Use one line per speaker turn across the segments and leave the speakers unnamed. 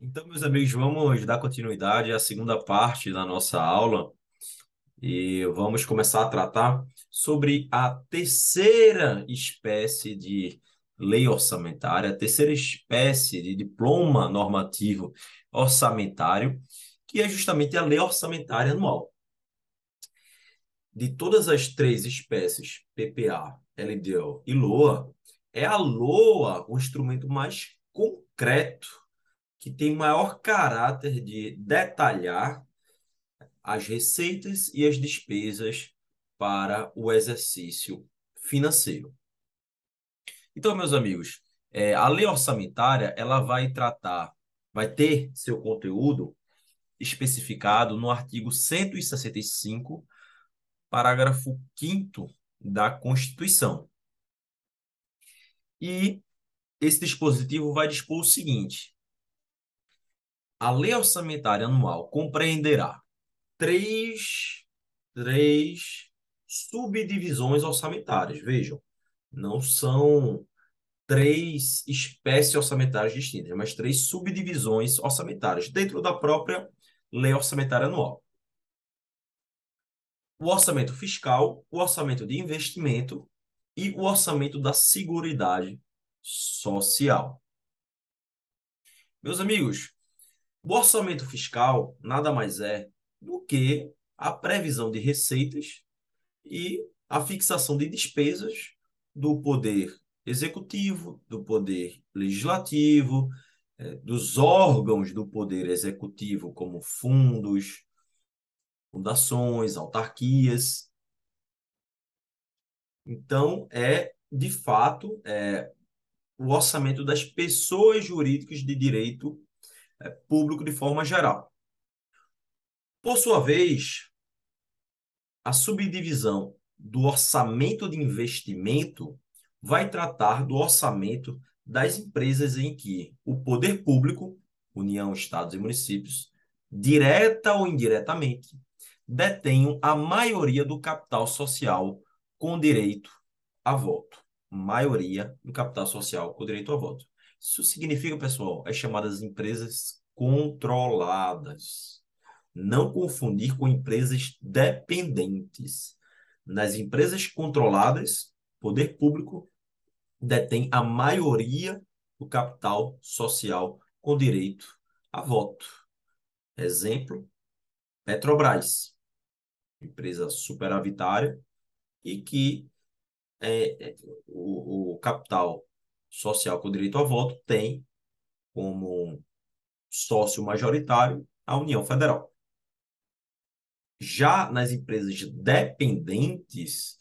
Então, meus amigos, vamos dar continuidade à segunda parte da nossa aula e vamos começar a tratar sobre a terceira espécie de lei orçamentária, a terceira espécie de diploma normativo orçamentário, que é justamente a lei orçamentária anual. De todas as três espécies, PPA, LDO e LOA, é a LOA o instrumento mais concreto que tem maior caráter de detalhar as receitas e as despesas para o exercício financeiro. Então, meus amigos, é, a lei orçamentária ela vai tratar, vai ter seu conteúdo especificado no artigo 165, parágrafo 5 da Constituição. E esse dispositivo vai dispor o seguinte: a lei orçamentária anual compreenderá três, três subdivisões orçamentárias. Vejam, não são três espécies orçamentárias distintas, mas três subdivisões orçamentárias dentro da própria lei orçamentária anual. O orçamento fiscal, o orçamento de investimento e o orçamento da Seguridade Social. Meus amigos, o orçamento fiscal nada mais é do que a previsão de receitas e a fixação de despesas do poder executivo, do poder legislativo, é, dos órgãos do poder executivo, como fundos, fundações, autarquias. Então, é, de fato, é, o orçamento das pessoas jurídicas de direito público de forma geral. Por sua vez, a subdivisão do orçamento de investimento vai tratar do orçamento das empresas em que o poder público, União, Estados e municípios, direta ou indiretamente, detenham a maioria do capital social com direito a voto. Maioria do capital social com direito a voto. Isso significa, pessoal, as chamadas empresas controladas. Não confundir com empresas dependentes. Nas empresas controladas, poder público detém a maioria do capital social com direito a voto. Exemplo, Petrobras, empresa superavitária e que é, é o, o capital social com direito a voto tem como sócio majoritário a União Federal. Já nas empresas dependentes,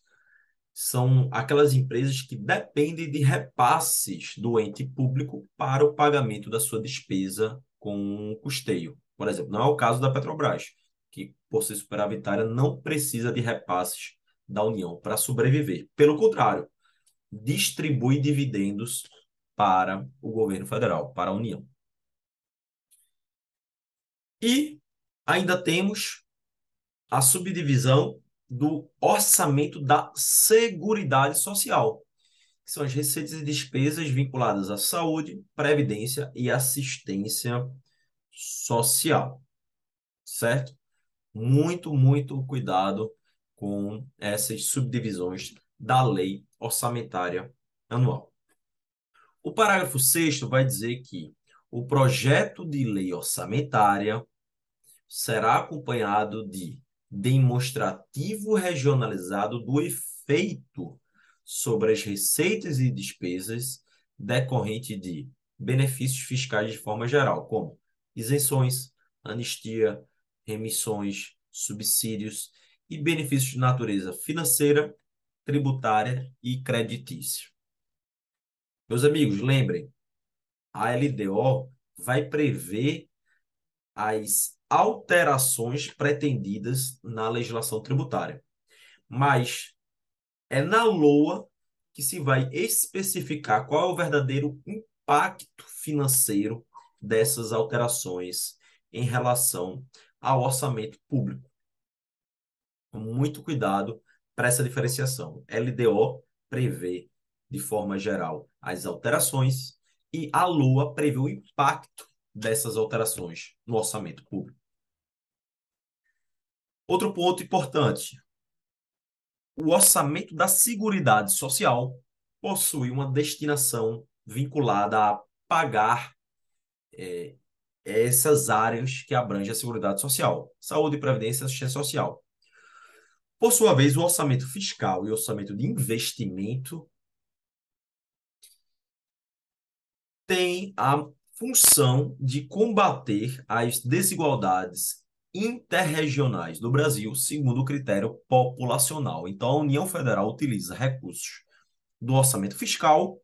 são aquelas empresas que dependem de repasses do ente público para o pagamento da sua despesa com custeio. Por exemplo, não é o caso da Petrobras, que, por ser superavitária, não precisa de repasses da União para sobreviver. Pelo contrário, distribui dividendos para o governo federal, para a União. E ainda temos a subdivisão do orçamento da Seguridade Social, que são as receitas e despesas vinculadas à saúde, previdência e assistência social. Certo? Muito, muito cuidado com essas subdivisões da lei orçamentária anual. O parágrafo 6 vai dizer que o projeto de lei orçamentária será acompanhado de demonstrativo regionalizado do efeito sobre as receitas e despesas decorrente de benefícios fiscais de forma geral, como isenções, anistia, remissões, subsídios e benefícios de natureza financeira, tributária e creditícia. Meus amigos, lembrem, a LDO vai prever as alterações pretendidas na legislação tributária. Mas é na LOA que se vai especificar qual é o verdadeiro impacto financeiro dessas alterações em relação ao orçamento público. Muito cuidado para essa diferenciação. LDO prevê, de forma geral, as alterações e a LOA prevê o impacto dessas alterações no orçamento público. Outro ponto importante: o orçamento da Seguridade Social possui uma destinação vinculada a pagar é, essas áreas que abrangem a Seguridade Social, saúde, previdência e assistência social. Por sua vez, o orçamento fiscal e o orçamento de investimento têm a função de combater as desigualdades interregionais do Brasil segundo o critério populacional. Então, a União Federal utiliza recursos do orçamento fiscal,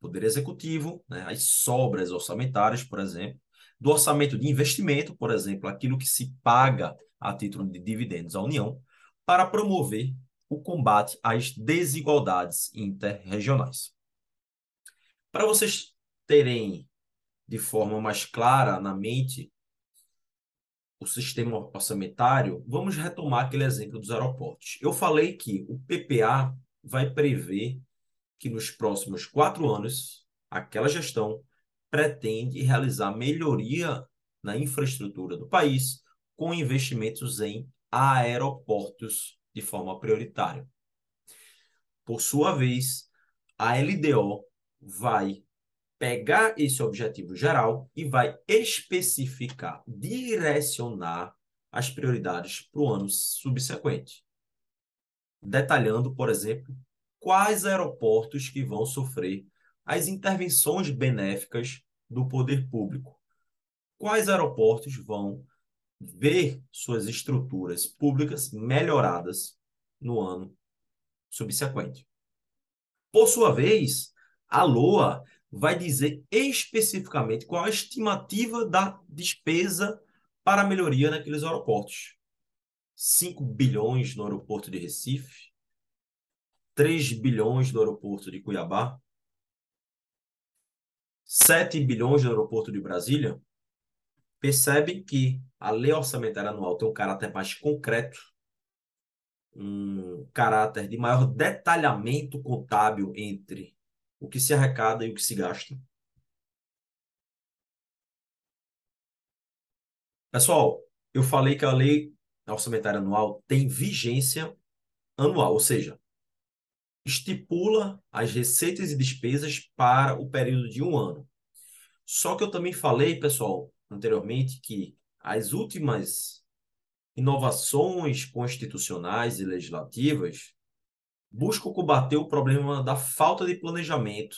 Poder Executivo, né, as sobras orçamentárias, por exemplo, do orçamento de investimento, por exemplo, aquilo que se paga a título de dividendos à União, para promover o combate às desigualdades interregionais. Para vocês terem de forma mais clara na mente o sistema orçamentário, vamos retomar aquele exemplo dos aeroportos. Eu falei que o PPA vai prever que nos próximos quatro anos, aquela gestão pretende realizar melhoria na infraestrutura do país com investimentos em aeroportos de forma prioritária. Por sua vez, a LDO vai pegar esse objetivo geral e vai especificar, direcionar as prioridades para o ano subsequente. Detalhando, por exemplo, quais aeroportos que vão sofrer as intervenções benéficas do poder público. Quais aeroportos vão ver suas estruturas públicas melhoradas no ano subsequente. Por sua vez, a LOA vai dizer especificamente qual a estimativa da despesa para melhoria naqueles aeroportos. 5 bilhões no aeroporto de Recife, 3 bilhões no aeroporto de Cuiabá, 7 bilhões no aeroporto de Brasília, percebem que a lei orçamentária anual tem um caráter mais concreto, um caráter de maior detalhamento contábil entre o que se arrecada e o que se gasta. Pessoal, eu falei que a lei orçamentária anual tem vigência anual, ou seja, estipula as receitas e despesas para o período de um ano. Só que eu também falei, pessoal, anteriormente, que as últimas inovações constitucionais e legislativas buscam combater o problema da falta de planejamento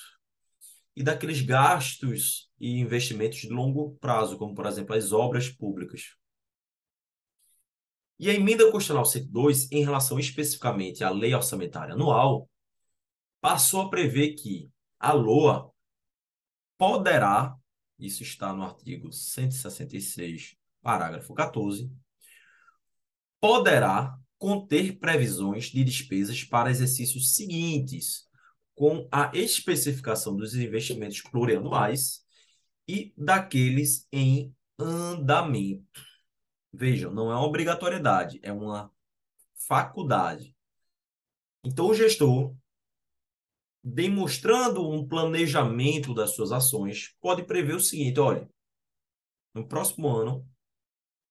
e daqueles gastos e investimentos de longo prazo, como, por exemplo, as obras públicas. E a emenda constitucional 102, em relação especificamente à lei orçamentária anual, passou a prever que a LOA poderá, isso está no artigo 166, parágrafo 14, poderá conter previsões de despesas para exercícios seguintes, com a especificação dos investimentos plurianuais e daqueles em andamento. Vejam, não é uma obrigatoriedade, é uma faculdade. Então, o gestor demonstrando um planejamento das suas ações, pode prever o seguinte: olha, no próximo ano,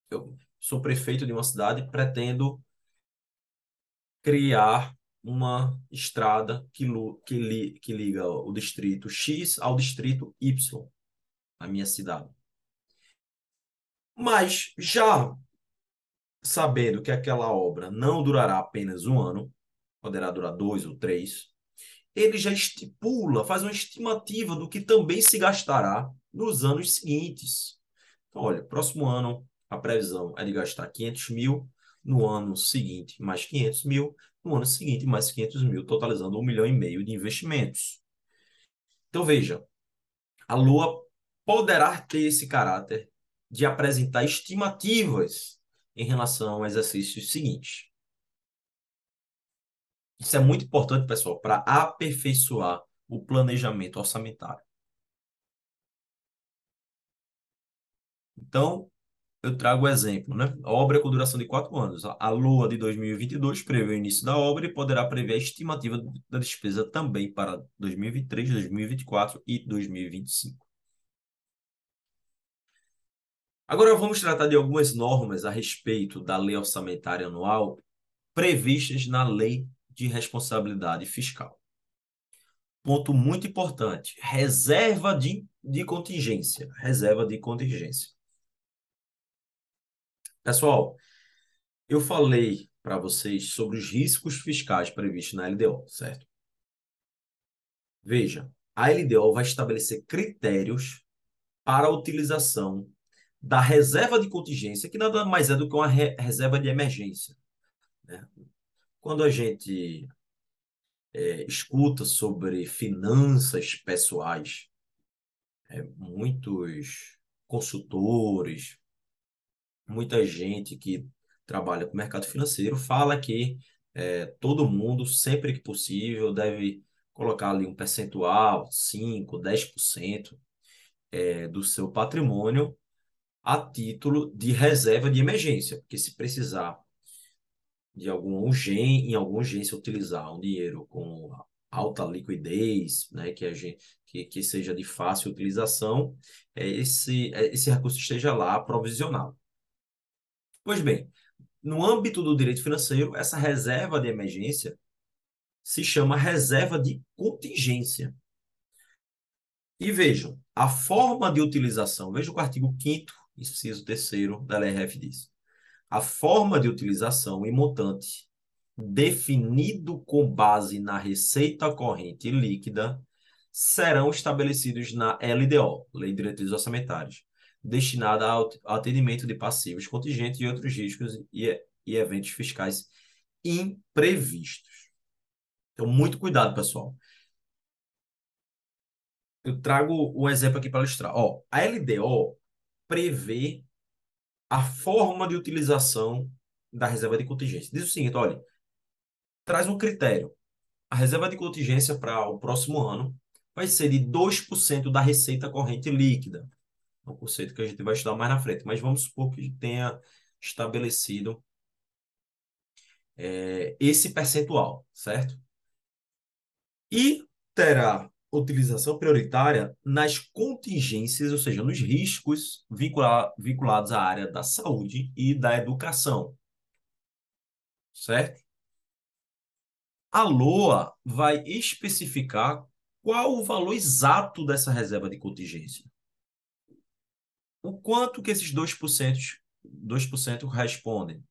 eu sou prefeito de uma cidade, pretendo criar uma estrada que, que, li, que liga o distrito X ao distrito Y, na minha cidade. Mas já sabendo que aquela obra não durará apenas um ano, poderá durar dois ou três, ele já estipula, faz uma estimativa do que também se gastará nos anos seguintes. Então, olha, próximo ano a previsão é de gastar 500 mil, no ano seguinte mais 500 mil, no ano seguinte mais 500 mil, totalizando um milhão e meio de investimentos. Então, veja, a Lua poderá ter esse caráter de apresentar estimativas em relação ao exercício seguinte. Isso é muito importante, pessoal, para aperfeiçoar o planejamento orçamentário. Então, eu trago o exemplo, né? A obra com duração de quatro anos. A Lua de 2022 prevê o início da obra e poderá prever a estimativa da despesa também para 2023, 2024 e 2025. Agora vamos tratar de algumas normas a respeito da lei orçamentária anual previstas na Lei de Responsabilidade Fiscal. Ponto muito importante: reserva de, de contingência. Reserva de contingência. Pessoal, eu falei para vocês sobre os riscos fiscais previstos na LDO, certo? Veja, a LDO vai estabelecer critérios para a utilização da reserva de contingência, que nada mais é do que uma re reserva de emergência. Né? Quando a gente é, escuta sobre finanças pessoais, é, muitos consultores, muita gente que trabalha com o mercado financeiro fala que é, todo mundo, sempre que possível, deve colocar ali um percentual, 5%, 10% é, do seu patrimônio a título de reserva de emergência, porque se precisar de alguma urgência, em alguma urgência utilizar um dinheiro com alta liquidez, né, que, a gente, que, que seja de fácil utilização, é esse, é, esse recurso esteja lá provisionado. Pois bem, no âmbito do direito financeiro, essa reserva de emergência se chama reserva de contingência. E vejam, a forma de utilização, veja o artigo 5 inciso 3 da LRF diz. A forma de utilização e montante definido com base na receita corrente líquida serão estabelecidos na LDO, Lei de Diretrizes Orçamentárias, destinada ao atendimento de passivos contingentes e outros riscos e, e eventos fiscais imprevistos. Então, muito cuidado, pessoal. Eu trago um exemplo aqui para ilustrar. Ó, a LDO prevê a forma de utilização da reserva de contingência. Diz o seguinte, olha, traz um critério. A reserva de contingência para o próximo ano vai ser de 2% da receita corrente líquida. É um conceito que a gente vai estudar mais na frente, mas vamos supor que tenha estabelecido é, esse percentual, certo? E terá utilização prioritária nas contingências, ou seja, nos riscos vincula vinculados à área da saúde e da educação. Certo? A LOA vai especificar qual o valor exato dessa reserva de contingência. O quanto que esses 2%, 2% respondem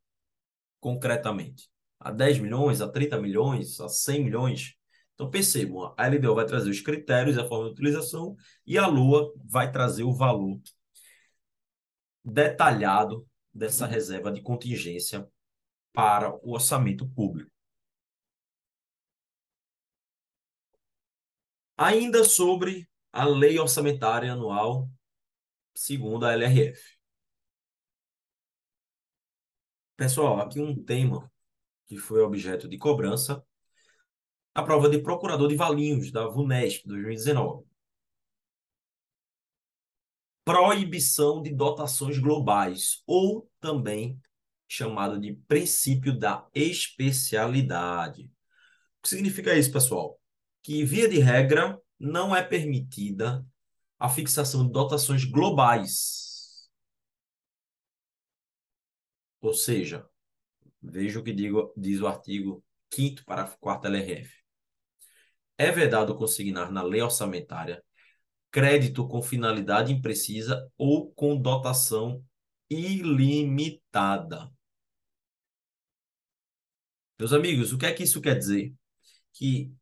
concretamente? A 10 milhões, a 30 milhões, a 100 milhões? Então, percebam, a LDO vai trazer os critérios, a forma de utilização, e a Lua vai trazer o valor detalhado dessa reserva de contingência para o orçamento público. Ainda sobre a Lei Orçamentária Anual, segundo a LRF. Pessoal, aqui um tema que foi objeto de cobrança a prova de procurador de Valinhos, da VUNESP, 2019. Proibição de dotações globais, ou também chamado de princípio da especialidade. O que significa isso, pessoal? Que, via de regra, não é permitida a fixação de dotações globais. Ou seja, veja o que digo, diz o artigo 5 parágrafo 4 LRF é vedado consignar na lei orçamentária crédito com finalidade imprecisa ou com dotação ilimitada. Meus amigos, o que é que isso quer dizer? Que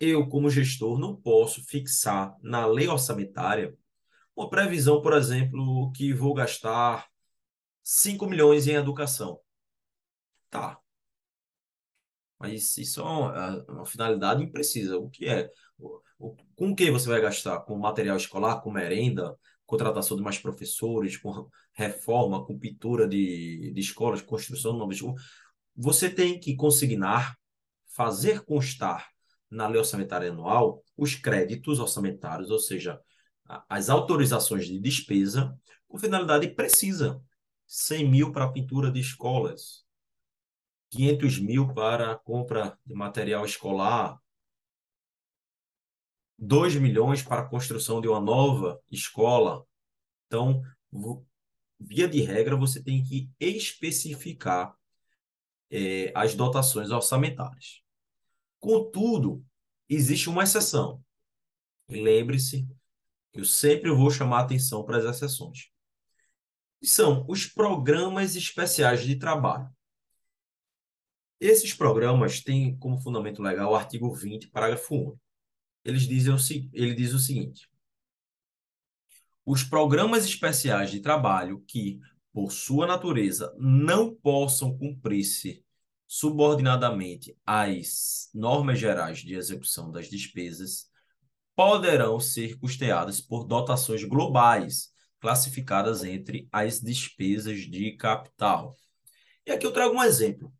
eu, como gestor, não posso fixar na lei orçamentária uma previsão, por exemplo, que vou gastar 5 milhões em educação. Tá, mas isso é uma, é uma finalidade imprecisa. O que é? O, com o que você vai gastar? Com material escolar, com merenda, contratação de mais professores, com reforma, com pintura de, de escolas, construção de novas escolas? Você tem que consignar, fazer constar na lei orçamentária anual os créditos orçamentários, ou seja, as autorizações de despesa com finalidade precisa. 100 mil para pintura de escolas, 500 mil para a compra de material escolar, 2 milhões para a construção de uma nova escola. Então, via de regra, você tem que especificar é, as dotações orçamentárias. Contudo, existe uma exceção. Lembre-se que eu sempre vou chamar atenção para as exceções. São os programas especiais de trabalho. Esses programas têm como fundamento legal o artigo 20, parágrafo 1. Eles dizem o, ele diz o seguinte: os programas especiais de trabalho que, por sua natureza, não possam cumprir-se subordinadamente às normas gerais de execução das despesas, poderão ser custeadas por dotações globais, classificadas entre as despesas de capital. E aqui eu trago um exemplo.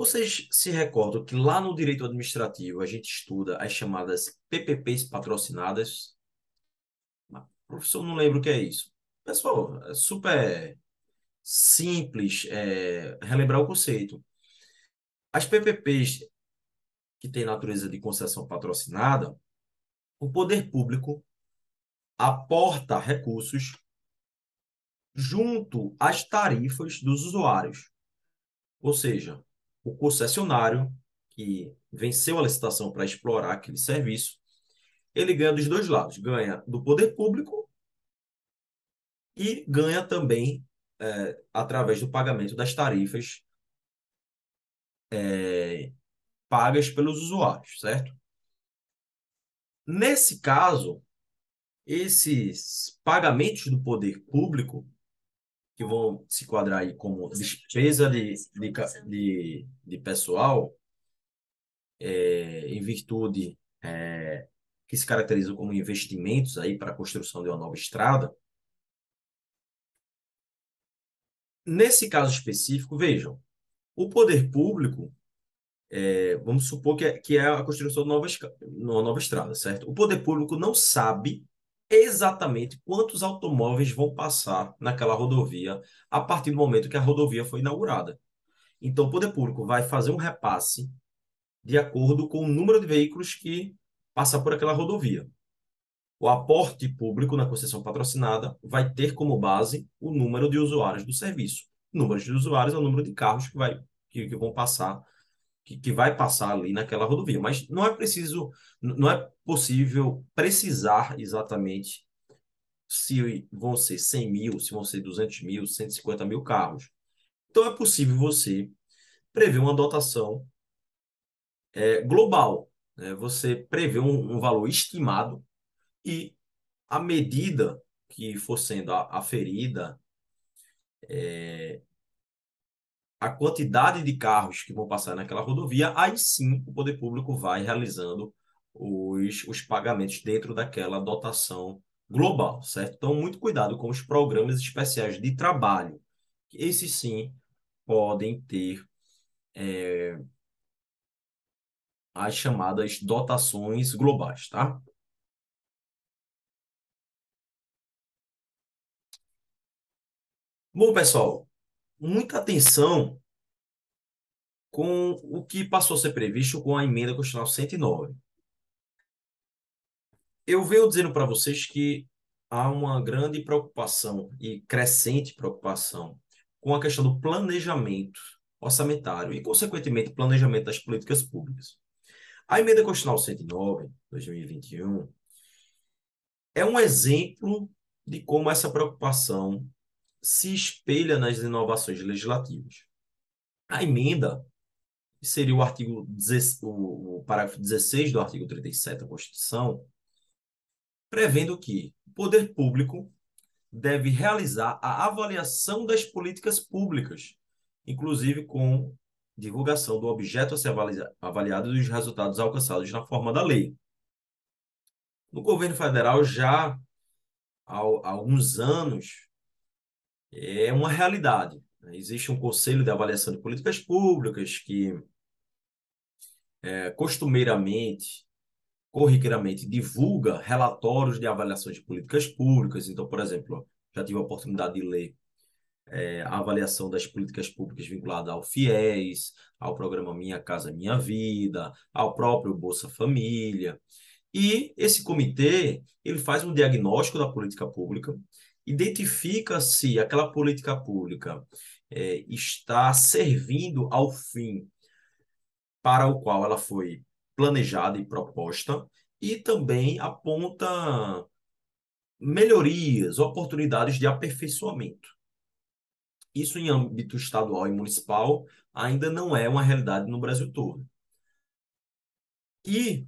Vocês se recordam que lá no direito administrativo a gente estuda as chamadas PPPs patrocinadas? O professor não lembra o que é isso. Pessoal, é super simples é, relembrar o conceito. As PPPs que têm natureza de concessão patrocinada, o poder público aporta recursos junto às tarifas dos usuários. Ou seja, o concessionário que venceu a licitação para explorar aquele serviço, ele ganha dos dois lados, ganha do poder público e ganha também é, através do pagamento das tarifas é, pagas pelos usuários, certo? Nesse caso, esses pagamentos do poder público que vão se quadrar aí como despesa de, de, de, de pessoal, é, em virtude é, que se caracterizam como investimentos aí para a construção de uma nova estrada. Nesse caso específico, vejam, o poder público, é, vamos supor que é, que é a construção de uma nova estrada, certo? O poder público não sabe exatamente quantos automóveis vão passar naquela rodovia a partir do momento que a rodovia foi inaugurada. Então, o poder público vai fazer um repasse de acordo com o número de veículos que passa por aquela rodovia. O aporte público na concessão patrocinada vai ter como base o número de usuários do serviço. O número de usuários é o número de carros que, vai, que, que vão passar que, que vai passar ali naquela rodovia. Mas não é preciso, não é possível precisar exatamente se vão ser 100 mil, se vão ser 200 mil, 150 mil carros. Então é possível você prever uma dotação é, global. Né? Você prevê um, um, valor estimado e a medida que for sendo aferida é, a quantidade de carros que vão passar naquela rodovia, aí sim o poder público vai realizando os, os pagamentos dentro daquela dotação global, certo? Então, muito cuidado com os programas especiais de trabalho. Esses sim podem ter é, as chamadas dotações globais, tá? Bom, pessoal, muita atenção com o que passou a ser previsto com a emenda constitucional 109. Eu venho dizendo para vocês que há uma grande preocupação e crescente preocupação com a questão do planejamento orçamentário e, consequentemente, planejamento das políticas públicas. A emenda constitucional 109, 2021, é um exemplo de como essa preocupação se espelha nas inovações legislativas. A emenda seria o artigo o, parágrafo 16 do artigo 37 da Constituição, prevendo que o poder público deve realizar a avaliação das políticas públicas, inclusive com divulgação do objeto a ser avaliado e dos resultados alcançados na forma da lei. No governo federal, já há alguns anos, é uma realidade. Existe um conselho de avaliação de políticas públicas que é, costumeiramente, corriqueiramente, divulga relatórios de avaliações de políticas públicas. Então, por exemplo, já tive a oportunidade de ler é, a avaliação das políticas públicas vinculadas ao FIES, ao programa Minha Casa Minha Vida, ao próprio Bolsa Família. E esse comitê ele faz um diagnóstico da política pública identifica se aquela política pública é, está servindo ao fim para o qual ela foi planejada e proposta, e também aponta melhorias, oportunidades de aperfeiçoamento. Isso em âmbito estadual e municipal ainda não é uma realidade no Brasil todo. E,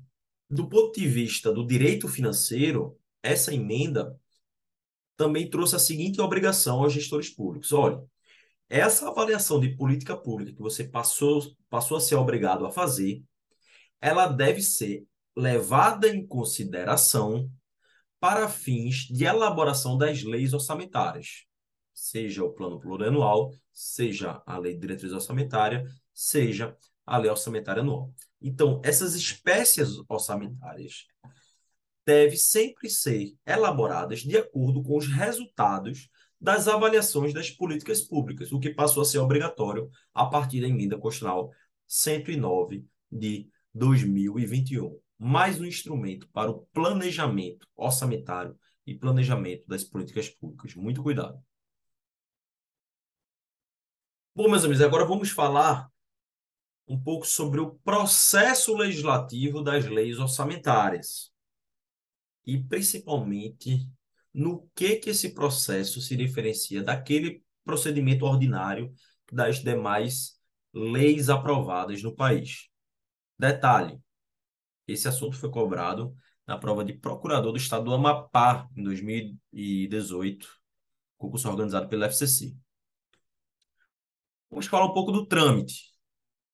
do ponto de vista do direito financeiro, essa emenda também trouxe a seguinte obrigação aos gestores públicos. Olha, essa avaliação de política pública que você passou, passou a ser obrigado a fazer, ela deve ser levada em consideração para fins de elaboração das leis orçamentárias, seja o plano plurianual, seja a lei de diretriz orçamentária, seja a lei orçamentária anual. Então, essas espécies orçamentárias devem sempre ser elaboradas de acordo com os resultados das avaliações das políticas públicas, o que passou a ser obrigatório a partir da emenda constitucional 109 de 2021. Mais um instrumento para o planejamento orçamentário e planejamento das políticas públicas. Muito cuidado. Bom, meus amigos, agora vamos falar um pouco sobre o processo legislativo das leis orçamentárias e principalmente no que que esse processo se diferencia daquele procedimento ordinário das demais leis aprovadas no país. Detalhe: esse assunto foi cobrado na prova de procurador do estado do Amapá em 2018, concurso organizado pela FCC. Vamos falar um pouco do trâmite.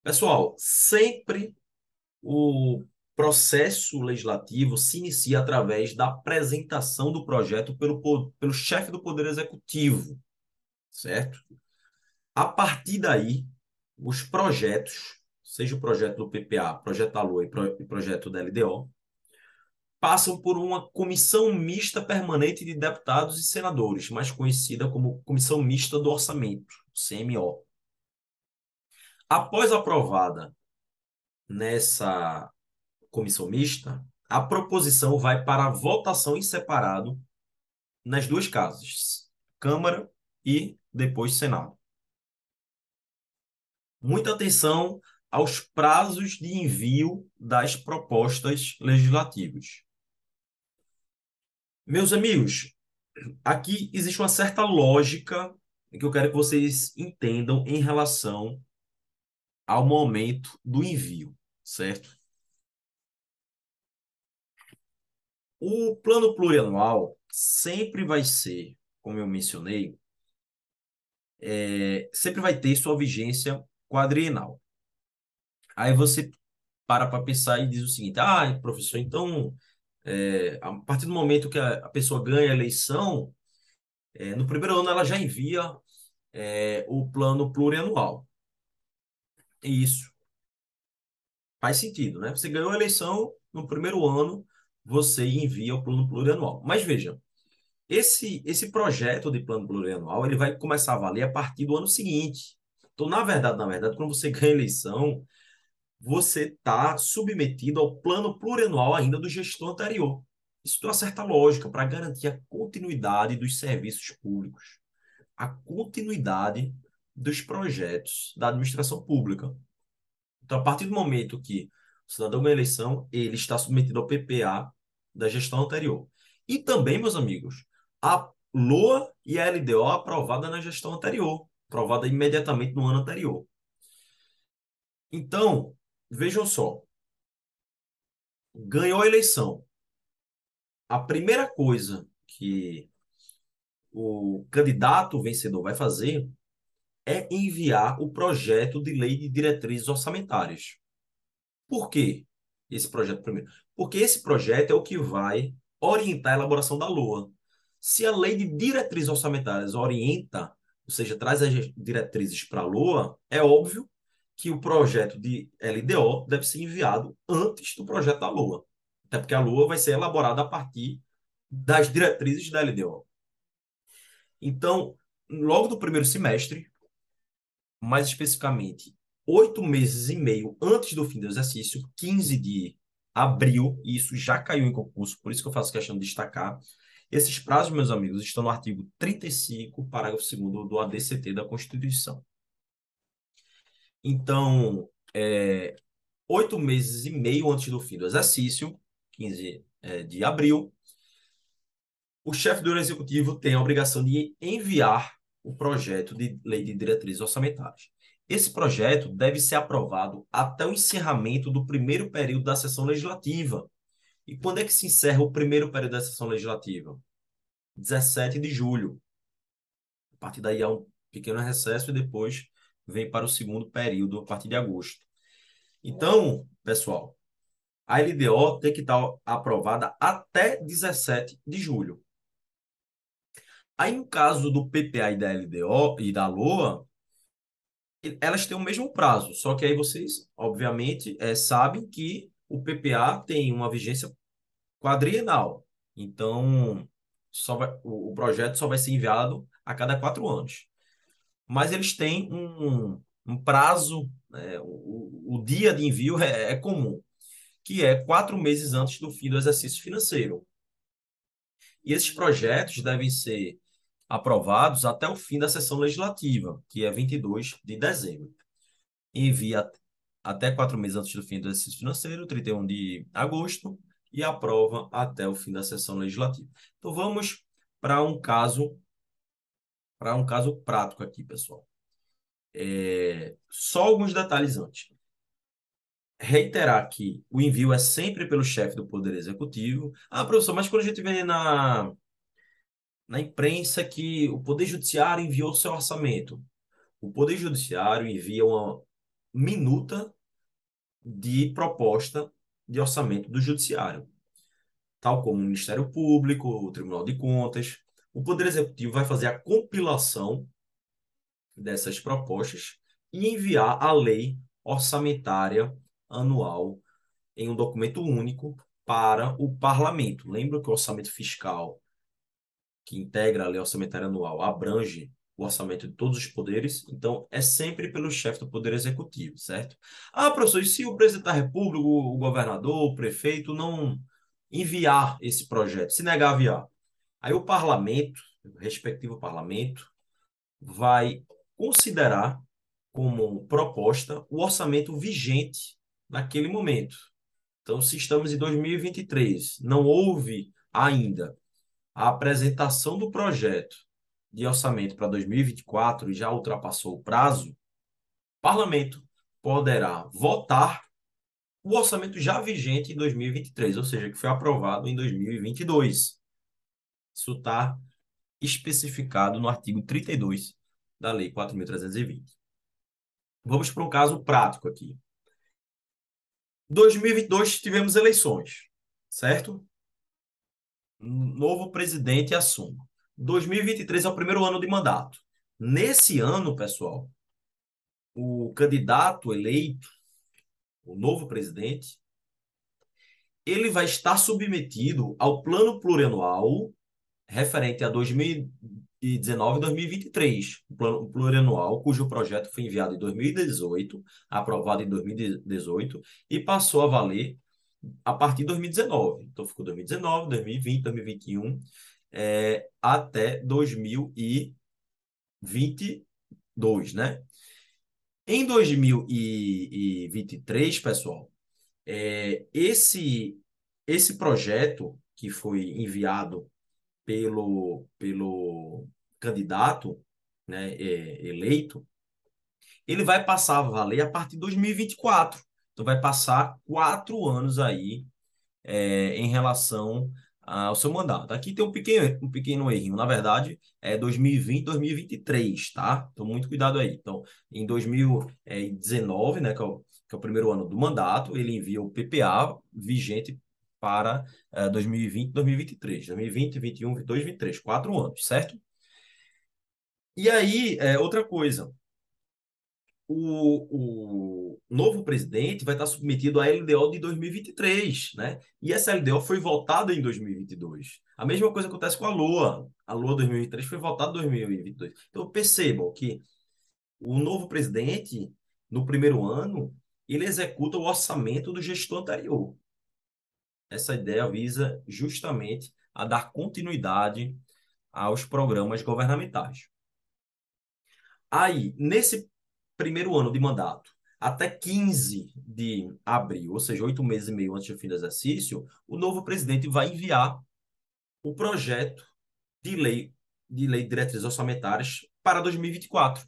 Pessoal, sempre o processo legislativo se inicia através da apresentação do projeto pelo, pelo chefe do Poder Executivo, certo? A partir daí, os projetos, seja o projeto do PPA, projeto da Lua e, pro, e projeto da LDO, passam por uma comissão mista permanente de deputados e senadores, mais conhecida como Comissão Mista do Orçamento, CMO. Após aprovada nessa comissão mista, a proposição vai para votação em separado nas duas casas, Câmara e depois Senado. Muita atenção aos prazos de envio das propostas legislativas. Meus amigos, aqui existe uma certa lógica que eu quero que vocês entendam em relação ao momento do envio, certo? O plano plurianual sempre vai ser, como eu mencionei, é, sempre vai ter sua vigência quadrienal. Aí você para para pensar e diz o seguinte: ah, professor, então, é, a partir do momento que a, a pessoa ganha a eleição, é, no primeiro ano ela já envia é, o plano plurianual. Isso faz sentido, né? Você ganhou a eleição no primeiro ano, você envia o plano plurianual. Mas veja, esse, esse projeto de plano plurianual ele vai começar a valer a partir do ano seguinte. Então, na verdade, na verdade, quando você ganha eleição, você está submetido ao plano plurianual ainda do gestor anterior. Isso tem uma certa lógica para garantir a continuidade dos serviços públicos, a continuidade dos projetos da administração pública. Então, a partir do momento que o cidadão ganha eleição, ele está submetido ao PPA da gestão anterior. E também, meus amigos, a LOA e a LDO aprovada na gestão anterior, aprovada imediatamente no ano anterior. Então, vejam só. Ganhou a eleição. A primeira coisa que o candidato vencedor vai fazer é enviar o projeto de lei de diretrizes orçamentárias. Por quê? Esse projeto primeiro. Porque esse projeto é o que vai orientar a elaboração da LOA. Se a lei de diretrizes orçamentárias orienta, ou seja, traz as diretrizes para a LOA, é óbvio que o projeto de LDO deve ser enviado antes do projeto da LOA. Até porque a LOA vai ser elaborada a partir das diretrizes da LDO. Então, logo do primeiro semestre, mais especificamente, oito meses e meio antes do fim do exercício, 15 de abril, e isso já caiu em concurso, por isso que eu faço questão de destacar. Esses prazos, meus amigos, estão no artigo 35, parágrafo 2 do ADCT da Constituição. Então, é, oito meses e meio antes do fim do exercício, 15 é, de abril, o chefe do Executivo tem a obrigação de enviar o projeto de lei de diretrizes orçamentárias. Esse projeto deve ser aprovado até o encerramento do primeiro período da sessão legislativa. E quando é que se encerra o primeiro período da sessão legislativa? 17 de julho. A partir daí há um pequeno recesso e depois vem para o segundo período a partir de agosto. Então, pessoal, a LDO tem que estar aprovada até 17 de julho. Aí, no caso do PPA e da LDO e da LOA, elas têm o mesmo prazo, só que aí vocês, obviamente, é, sabem que o PPA tem uma vigência quadrienal. Então, só vai, o, o projeto só vai ser enviado a cada quatro anos. Mas eles têm um, um prazo, né, o, o dia de envio é, é comum, que é quatro meses antes do fim do exercício financeiro. E esses projetos devem ser aprovados até o fim da sessão legislativa, que é 22 de dezembro. Envia até quatro meses antes do fim do exercício financeiro, 31 de agosto, e aprova até o fim da sessão legislativa. Então vamos para um caso para um caso prático aqui, pessoal. É, só alguns detalhes antes. Reiterar que o envio é sempre pelo chefe do Poder Executivo. Ah, professor, mas quando a gente vê na, na imprensa que o Poder Judiciário enviou seu orçamento. O Poder Judiciário envia uma minuta de proposta de orçamento do Judiciário, tal como o Ministério Público, o Tribunal de Contas. O Poder Executivo vai fazer a compilação dessas propostas e enviar a lei orçamentária anual em um documento único para o parlamento. Lembra que o orçamento fiscal que integra a lei orçamentária anual, abrange o orçamento de todos os poderes, então é sempre pelo chefe do Poder Executivo, certo? Ah, professor, e se o presidente da República, o governador, o prefeito não enviar esse projeto, se negar a enviar? Aí o parlamento, o respectivo parlamento, vai considerar como proposta o orçamento vigente naquele momento. Então, se estamos em 2023, não houve ainda a apresentação do projeto de orçamento para 2024 e já ultrapassou o prazo, o parlamento poderá votar o orçamento já vigente em 2023, ou seja, que foi aprovado em 2022. Isso está especificado no artigo 32 da Lei 4.320. Vamos para um caso prático aqui. 2022 tivemos eleições, certo? Novo presidente assume. 2023 é o primeiro ano de mandato. Nesse ano, pessoal, o candidato eleito, o novo presidente, ele vai estar submetido ao plano plurianual referente a 2019 e 2023, o plano plurianual, cujo projeto foi enviado em 2018, aprovado em 2018 e passou a valer a partir de 2019. Então, ficou 2019, 2020, 2021, é, até 2022, né? Em 2023, pessoal, é, esse, esse projeto que foi enviado pelo, pelo candidato né, é, eleito, ele vai passar a valer a partir de 2024. Então vai passar quatro anos aí é, em relação ao seu mandato. Aqui tem um pequeno, um pequeno erro. Na verdade, é 2020, 2023, tá? Então, muito cuidado aí. Então, em 2019, né, que é o, que é o primeiro ano do mandato, ele envia o PPA vigente para é, 2020, 2023. 2020, 2021, 2022, 2023. Quatro anos, certo? E aí, é, outra coisa o, o novo presidente vai estar submetido à LDO de 2023, né? E essa LDO foi votada em 2022. A mesma coisa acontece com a LOA. A LOA 2023 foi votada em 2022. Então percebam que o novo presidente, no primeiro ano, ele executa o orçamento do gestor anterior. Essa ideia visa justamente a dar continuidade aos programas governamentais. Aí, nesse primeiro ano de mandato, até 15 de abril, ou seja, oito meses e meio antes do fim do exercício, o novo presidente vai enviar o projeto de lei de lei de diretrizes orçamentárias para 2024.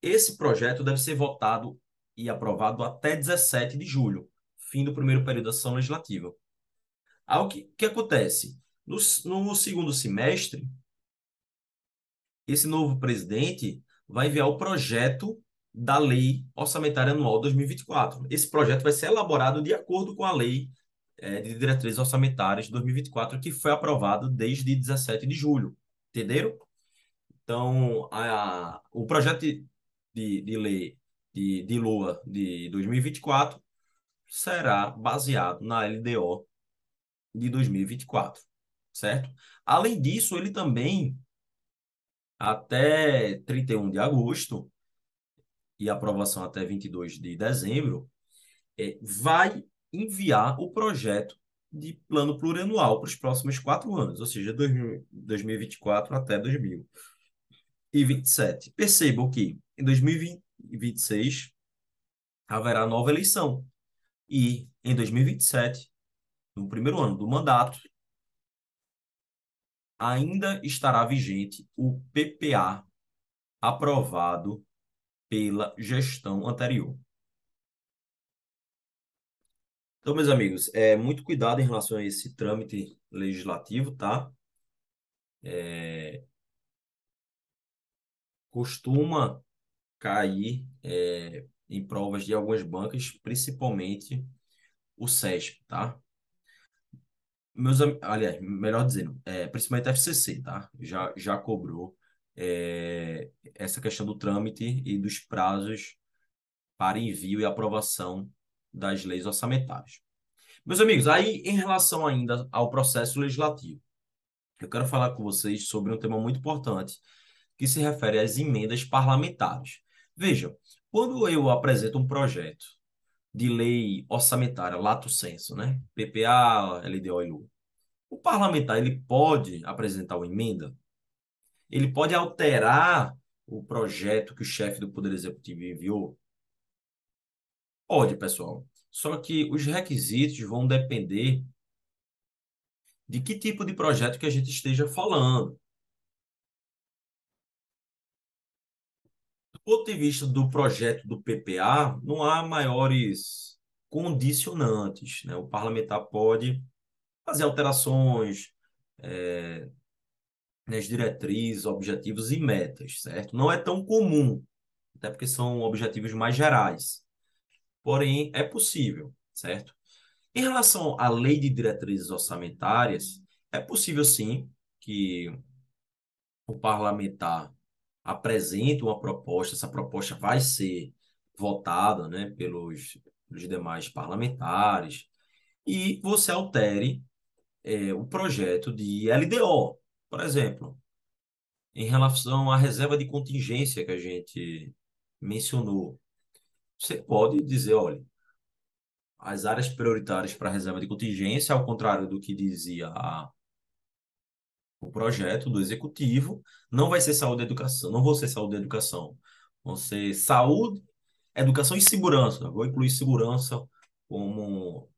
Esse projeto deve ser votado e aprovado até 17 de julho, fim do primeiro período da sessão legislativa. O que, que acontece? No, no segundo semestre, esse novo presidente vai enviar o projeto da Lei Orçamentária Anual 2024. Esse projeto vai ser elaborado de acordo com a Lei é, de Diretrizes Orçamentárias de 2024, que foi aprovado desde 17 de julho. Entenderam? Então, a, o projeto de, de, de lei de, de Lua de 2024 será baseado na LDO de 2024, certo? Além disso, ele também, até 31 de agosto, e aprovação até 22 de dezembro, é, vai enviar o projeto de plano plurianual para os próximos quatro anos, ou seja, 2024 até 2027. Percebam que em 2026 haverá nova eleição e em 2027, no primeiro ano do mandato, ainda estará vigente o PPA aprovado pela gestão anterior. Então, meus amigos, é muito cuidado em relação a esse trâmite legislativo, tá? É, costuma cair é, em provas de algumas bancas, principalmente o CESP, tá? Meus, aliás, melhor dizendo, é, principalmente a FCC, tá? Já, já cobrou é, essa questão do trâmite e dos prazos para envio e aprovação das leis orçamentárias. Meus amigos, aí em relação ainda ao processo legislativo, eu quero falar com vocês sobre um tema muito importante que se refere às emendas parlamentares. Veja, quando eu apresento um projeto de lei orçamentária, lato senso, né? PPA, LDO e LU, o parlamentar ele pode apresentar uma emenda, ele pode alterar o projeto que o chefe do Poder Executivo enviou? Pode, pessoal. Só que os requisitos vão depender de que tipo de projeto que a gente esteja falando. Ponto de vista do projeto do PPA, não há maiores condicionantes. Né? O parlamentar pode fazer alterações é, nas diretrizes, objetivos e metas, certo? Não é tão comum, até porque são objetivos mais gerais porém é possível, certo? Em relação à lei de diretrizes orçamentárias, é possível sim que o parlamentar apresente uma proposta, essa proposta vai ser votada né, pelos, pelos demais parlamentares, e você altere é, o projeto de LDO, por exemplo, em relação à reserva de contingência que a gente mencionou. Você pode dizer, olha, as áreas prioritárias para reserva de contingência, ao contrário do que dizia a, o projeto do executivo, não vai ser saúde e educação, não vou ser saúde e educação, vão ser saúde, educação e segurança. Vou incluir segurança como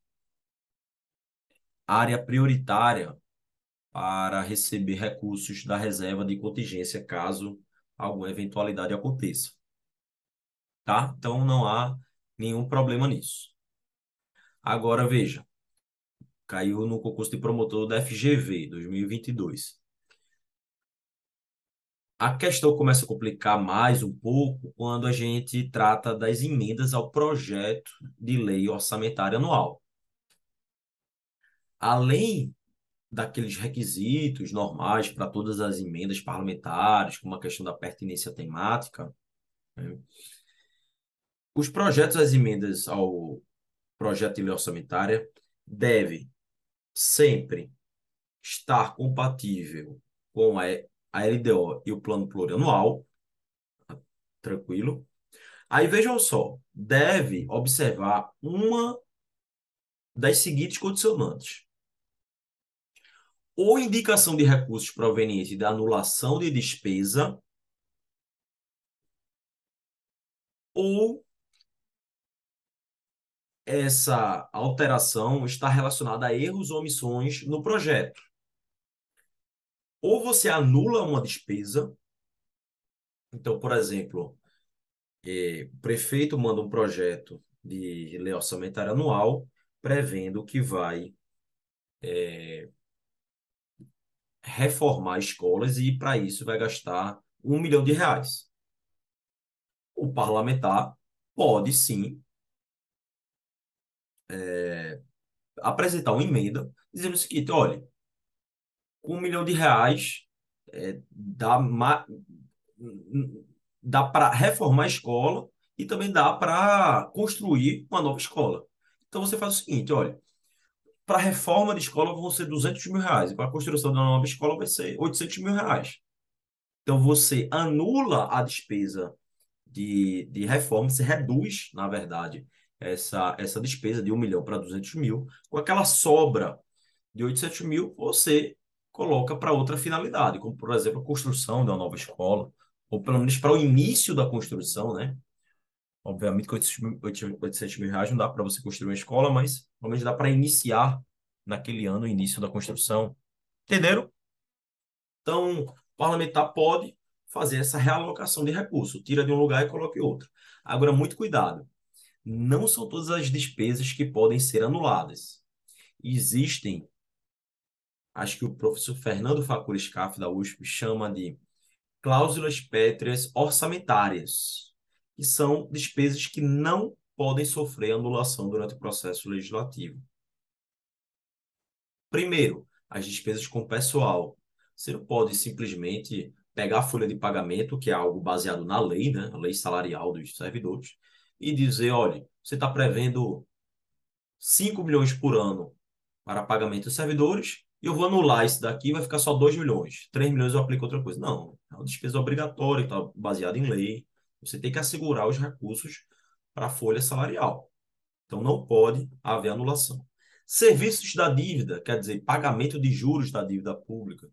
área prioritária para receber recursos da reserva de contingência caso alguma eventualidade aconteça tá? Então não há nenhum problema nisso. Agora veja, caiu no concurso de promotor da FGV 2022. A questão começa a complicar mais um pouco quando a gente trata das emendas ao projeto de lei orçamentária anual. Além daqueles requisitos normais para todas as emendas parlamentares, como a questão da pertinência temática, né? Os projetos das emendas ao projeto de lei orçamentária devem sempre estar compatível com a, a LDO e o plano plurianual. Tranquilo? Aí vejam só, deve observar uma das seguintes condicionantes. ou indicação de recursos provenientes da anulação de despesa, ou essa alteração está relacionada a erros ou omissões no projeto. Ou você anula uma despesa, então, por exemplo, eh, o prefeito manda um projeto de lei orçamentária anual prevendo que vai é, reformar escolas e, para isso, vai gastar um milhão de reais. O parlamentar pode, sim, é, apresentar uma emenda dizendo o seguinte: olha, um milhão de reais é, dá, dá para reformar a escola e também dá para construir uma nova escola. Então você faz o seguinte: olha, para a reforma de escola vão ser 200 mil reais, e para a construção da nova escola vai ser 800 mil reais. Então você anula a despesa de, de reforma, você reduz, na verdade, essa, essa despesa de 1 milhão para 200 mil. Com aquela sobra de 800 mil, você coloca para outra finalidade, como, por exemplo, a construção de uma nova escola, ou pelo menos para o início da construção, né? Obviamente, com 800 mil reais não dá para você construir uma escola, mas pelo menos dá para iniciar naquele ano o início da construção. Entenderam? Então, o parlamentar pode fazer essa realocação de recurso, tira de um lugar e coloca em outro. Agora, muito cuidado. Não são todas as despesas que podem ser anuladas. Existem, acho que o professor Fernando Facuri Scaff, da USP, chama de cláusulas pétreas orçamentárias que são despesas que não podem sofrer anulação durante o processo legislativo. Primeiro, as despesas com pessoal. Você não pode simplesmente pegar a folha de pagamento, que é algo baseado na lei, né, a lei salarial dos servidores, e dizer, olha, você está prevendo 5 milhões por ano para pagamento dos servidores, e eu vou anular isso daqui, vai ficar só 2 milhões. 3 milhões eu aplico outra coisa. Não, é uma despesa obrigatória, está baseada em lei. Você tem que assegurar os recursos para a folha salarial. Então, não pode haver anulação. Serviços da dívida, quer dizer, pagamento de juros da dívida pública.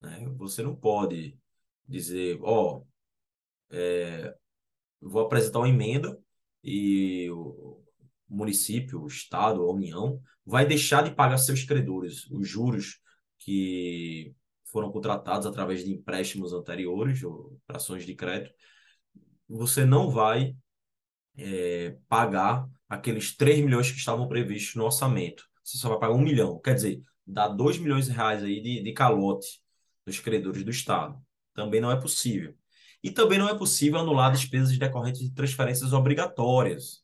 Né? Você não pode dizer, ó, oh, é, vou apresentar uma emenda e o município, o Estado, a União, vai deixar de pagar seus credores os juros que foram contratados através de empréstimos anteriores, ou operações de crédito, você não vai é, pagar aqueles 3 milhões que estavam previstos no orçamento. Você só vai pagar 1 milhão. Quer dizer, dá 2 milhões de reais aí de, de calote dos credores do Estado. Também não é possível. E também não é possível anular despesas decorrentes de transferências obrigatórias,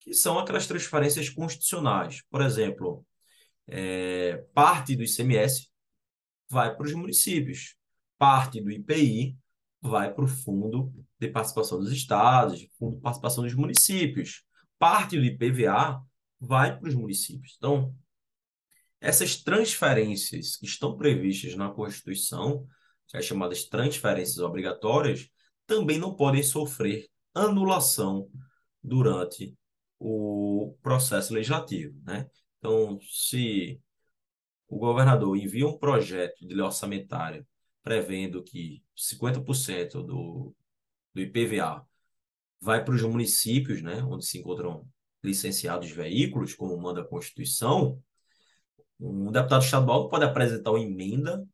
que são aquelas transferências constitucionais. Por exemplo, é, parte do ICMS vai para os municípios, parte do IPI vai para o fundo de participação dos estados, fundo de participação dos municípios. Parte do IPVA vai para os municípios. Então, essas transferências que estão previstas na Constituição, as chamadas transferências obrigatórias, também não podem sofrer anulação durante o processo legislativo, né? Então, se o governador envia um projeto de lei orçamentária prevendo que 50% do, do IPVA vai para os municípios, né, onde se encontram licenciados veículos, como manda a Constituição, um deputado estadual pode apresentar uma emenda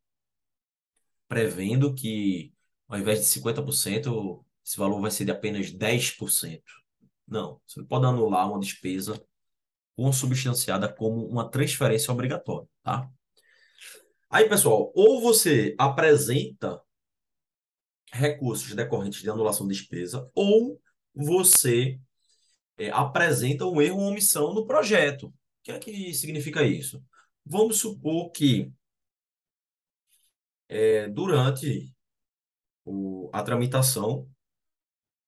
prevendo que, ao invés de 50%, esse valor vai ser de apenas 10%. Não, você pode anular uma despesa consubstanciada como uma transferência obrigatória, tá? Aí, pessoal, ou você apresenta recursos decorrentes de anulação de despesa, ou você é, apresenta um erro ou omissão no projeto. O que é que significa isso? Vamos supor que é, durante o, a tramitação,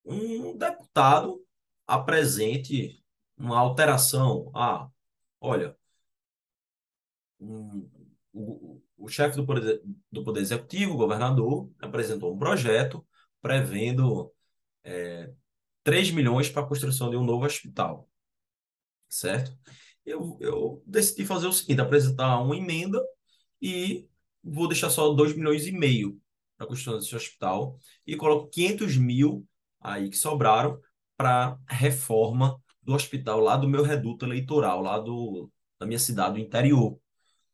um deputado apresente uma alteração. Ah, olha, um, o, o chefe do poder, do poder Executivo, o governador, apresentou um projeto prevendo é, 3 milhões para a construção de um novo hospital, certo? eu, eu decidi fazer o seguinte, apresentar uma emenda e vou deixar só 2 milhões e meio para a construção desse hospital e coloco 500 mil aí que sobraram para reforma do hospital lá do meu reduto eleitoral, lá do, da minha cidade, do interior.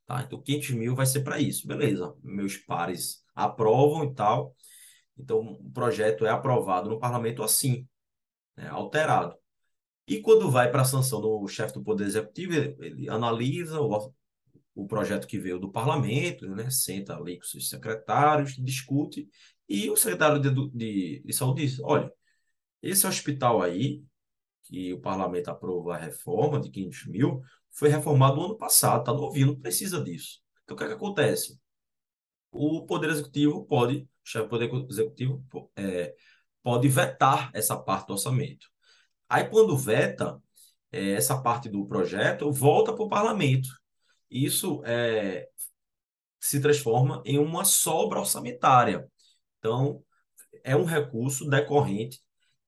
Tá? Então, 500 mil vai ser para isso. Beleza, meus pares aprovam e tal. Então, o projeto é aprovado no parlamento assim, né, alterado. E quando vai para a sanção do chefe do Poder Executivo, ele, analisa o, o projeto que veio do parlamento, né, senta ali com seus secretários, discute, e o secretário de, de, de saúde diz: olha, esse hospital aí, que o parlamento aprovou a reforma de 500 mil, foi reformado no ano passado, está novinho, não precisa disso. Então, o que, é que acontece? O Poder Executivo pode, o chefe do Poder Executivo é, pode vetar essa parte do orçamento. Aí, quando veta é, essa parte do projeto, volta para o parlamento. Isso é, se transforma em uma sobra orçamentária. Então, é um recurso decorrente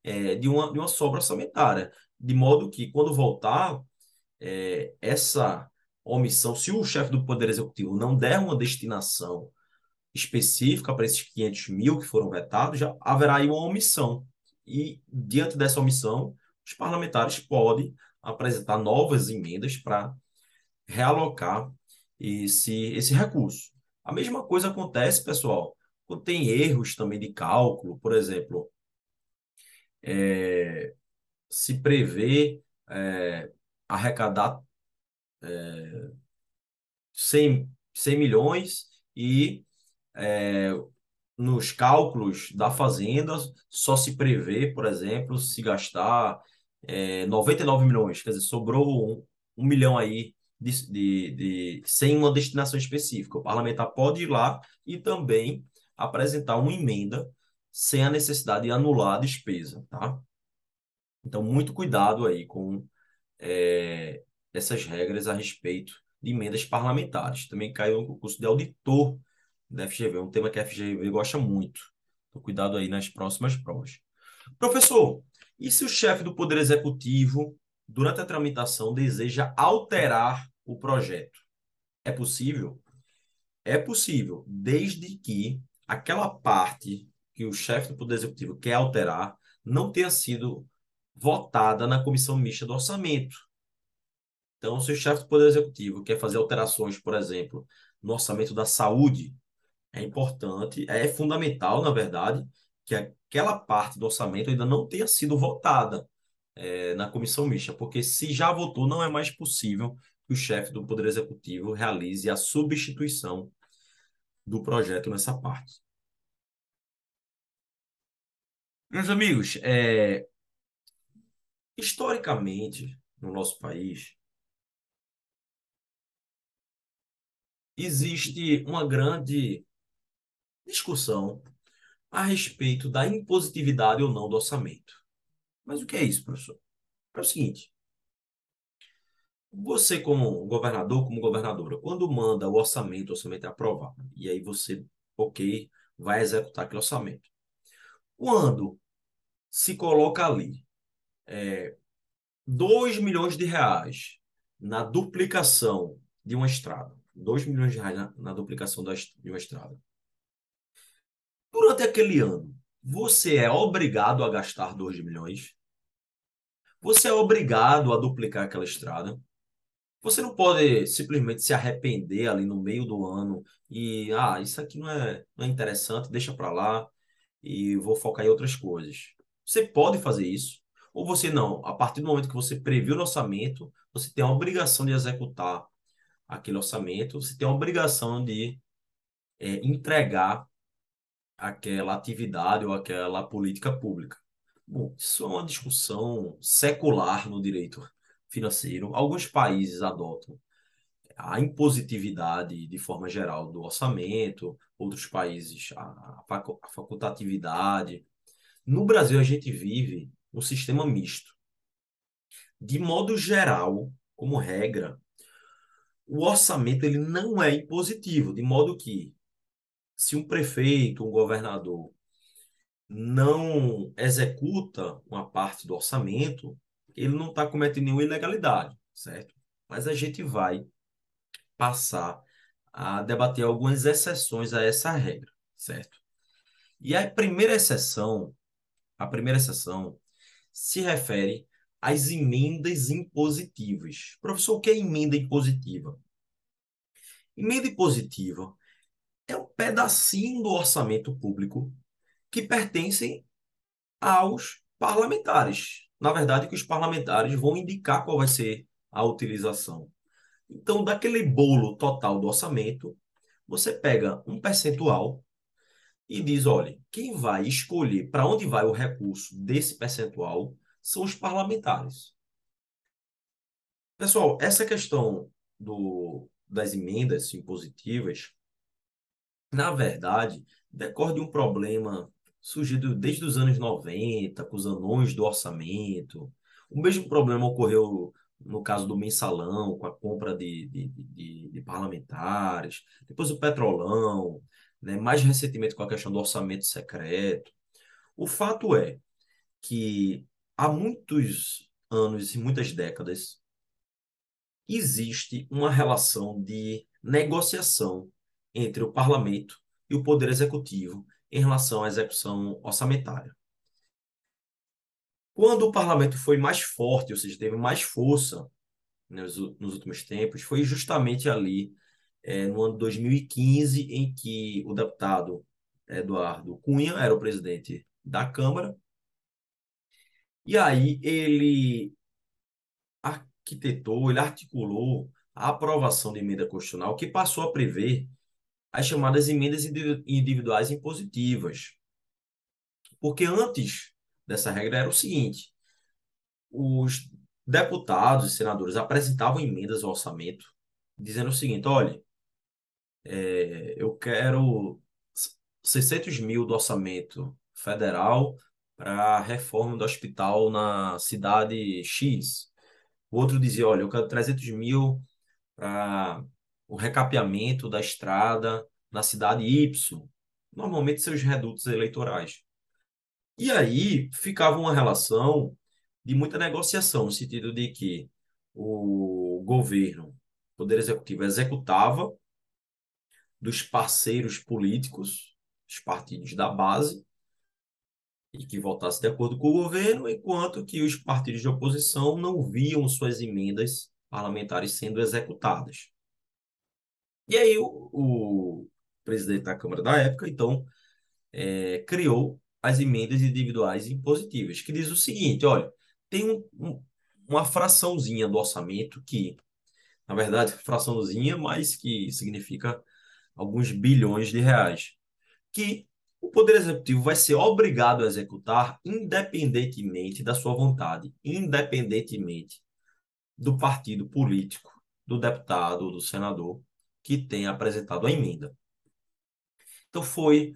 é, de, uma, de uma sobra orçamentária. De modo que, quando voltar, é, essa omissão, se o chefe do Poder Executivo não der uma destinação específica para esses 500 mil que foram vetados, já haverá aí uma omissão. E, diante dessa omissão, os parlamentares podem apresentar novas emendas para realocar esse, esse recurso. A mesma coisa acontece, pessoal, quando tem erros também de cálculo, por exemplo, é, se prevê é, arrecadar é, 100, 100 milhões e é, nos cálculos da fazenda só se prevê, por exemplo, se gastar é, 99 milhões, quer dizer, sobrou um, um milhão aí de, de, de, sem uma destinação específica. O parlamentar pode ir lá e também apresentar uma emenda sem a necessidade de anular a despesa, tá? Então, muito cuidado aí com é, essas regras a respeito de emendas parlamentares. Também caiu no concurso de auditor da FGV, um tema que a FGV gosta muito. Então, cuidado aí nas próximas provas. Professor, e se o chefe do Poder Executivo, durante a tramitação, deseja alterar o projeto? É possível? É possível, desde que aquela parte que o chefe do Poder Executivo quer alterar não tenha sido votada na comissão mista do orçamento. Então, se o chefe do Poder Executivo quer fazer alterações, por exemplo, no orçamento da saúde, é importante, é fundamental, na verdade, que aquela parte do orçamento ainda não tenha sido votada é, na comissão mista, porque se já votou, não é mais possível que o chefe do Poder Executivo realize a substituição do projeto nessa parte. Meus amigos, é, historicamente, no nosso país, existe uma grande discussão a respeito da impositividade ou não do orçamento. Mas o que é isso, professor? É o seguinte: você, como governador, como governadora, quando manda o orçamento, o orçamento é aprovado, e aí você, ok, vai executar aquele orçamento. Quando se coloca ali é, 2 milhões de reais na duplicação de uma estrada, 2 milhões de reais na, na duplicação da, de uma estrada, Durante aquele ano, você é obrigado a gastar 2 milhões. Você é obrigado a duplicar aquela estrada. Você não pode simplesmente se arrepender ali no meio do ano e, ah, isso aqui não é, não é interessante, deixa para lá e vou focar em outras coisas. Você pode fazer isso, ou você não. A partir do momento que você previu o orçamento, você tem a obrigação de executar aquele orçamento, você tem a obrigação de é, entregar aquela atividade ou aquela política pública. Bom, isso é uma discussão secular no direito financeiro. Alguns países adotam a impositividade de forma geral do orçamento, outros países a facultatividade. No Brasil, a gente vive um sistema misto. De modo geral, como regra, o orçamento ele não é impositivo, de modo que se um prefeito, um governador não executa uma parte do orçamento, ele não está cometendo nenhuma ilegalidade, certo? mas a gente vai passar a debater algumas exceções a essa regra, certo? E a primeira exceção, a primeira exceção se refere às emendas impositivas. Professor, o que é emenda impositiva? Emenda impositiva é um pedacinho do orçamento público que pertencem aos parlamentares. Na verdade, que os parlamentares vão indicar qual vai ser a utilização. Então, daquele bolo total do orçamento, você pega um percentual e diz: olha, quem vai escolher para onde vai o recurso desse percentual são os parlamentares. Pessoal, essa questão do, das emendas impositivas, na verdade, decorre de um problema surgido desde os anos 90, com os anões do orçamento. O mesmo problema ocorreu no caso do mensalão, com a compra de, de, de, de parlamentares, depois o petrolão, né? mais recentemente com a questão do orçamento secreto. O fato é que há muitos anos e muitas décadas existe uma relação de negociação entre o parlamento e o poder executivo em relação à execução orçamentária. Quando o parlamento foi mais forte, ou seja, teve mais força nos, nos últimos tempos, foi justamente ali, é, no ano 2015, em que o deputado Eduardo Cunha era o presidente da Câmara. E aí ele arquitetou, ele articulou a aprovação de emenda constitucional que passou a prever as chamadas emendas individuais impositivas. Porque antes dessa regra era o seguinte: os deputados e senadores apresentavam emendas ao orçamento dizendo o seguinte: olha, é, eu quero 600 mil do orçamento federal para a reforma do hospital na cidade X. O outro dizia: olha, eu quero 300 mil para o recapeamento da estrada na cidade Y. Normalmente, seus redutos eleitorais. E aí ficava uma relação de muita negociação, no sentido de que o governo, o Poder Executivo, executava dos parceiros políticos, os partidos da base, e que votasse de acordo com o governo, enquanto que os partidos de oposição não viam suas emendas parlamentares sendo executadas. E aí o, o presidente da Câmara da época, então, é, criou as emendas individuais impositivas, que diz o seguinte: olha, tem um, um, uma fraçãozinha do orçamento que, na verdade, fraçãozinha, mas que significa alguns bilhões de reais, que o Poder Executivo vai ser obrigado a executar independentemente da sua vontade, independentemente do partido político, do deputado, do senador que tenha apresentado a emenda. Então foi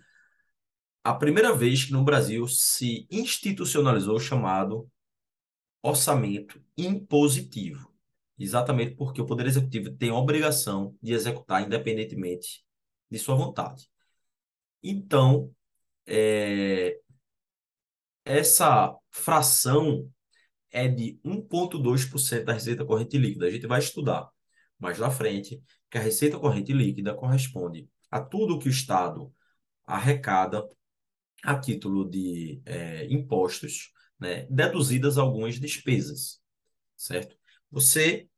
a primeira vez que no Brasil se institucionalizou o chamado orçamento impositivo. Exatamente porque o Poder Executivo tem a obrigação de executar independentemente de sua vontade. Então, é, essa fração é de 1,2% da receita corrente líquida. A gente vai estudar mais na frente que a receita corrente líquida corresponde a tudo que o Estado arrecada a título de é, impostos, né, deduzidas algumas despesas, certo? Você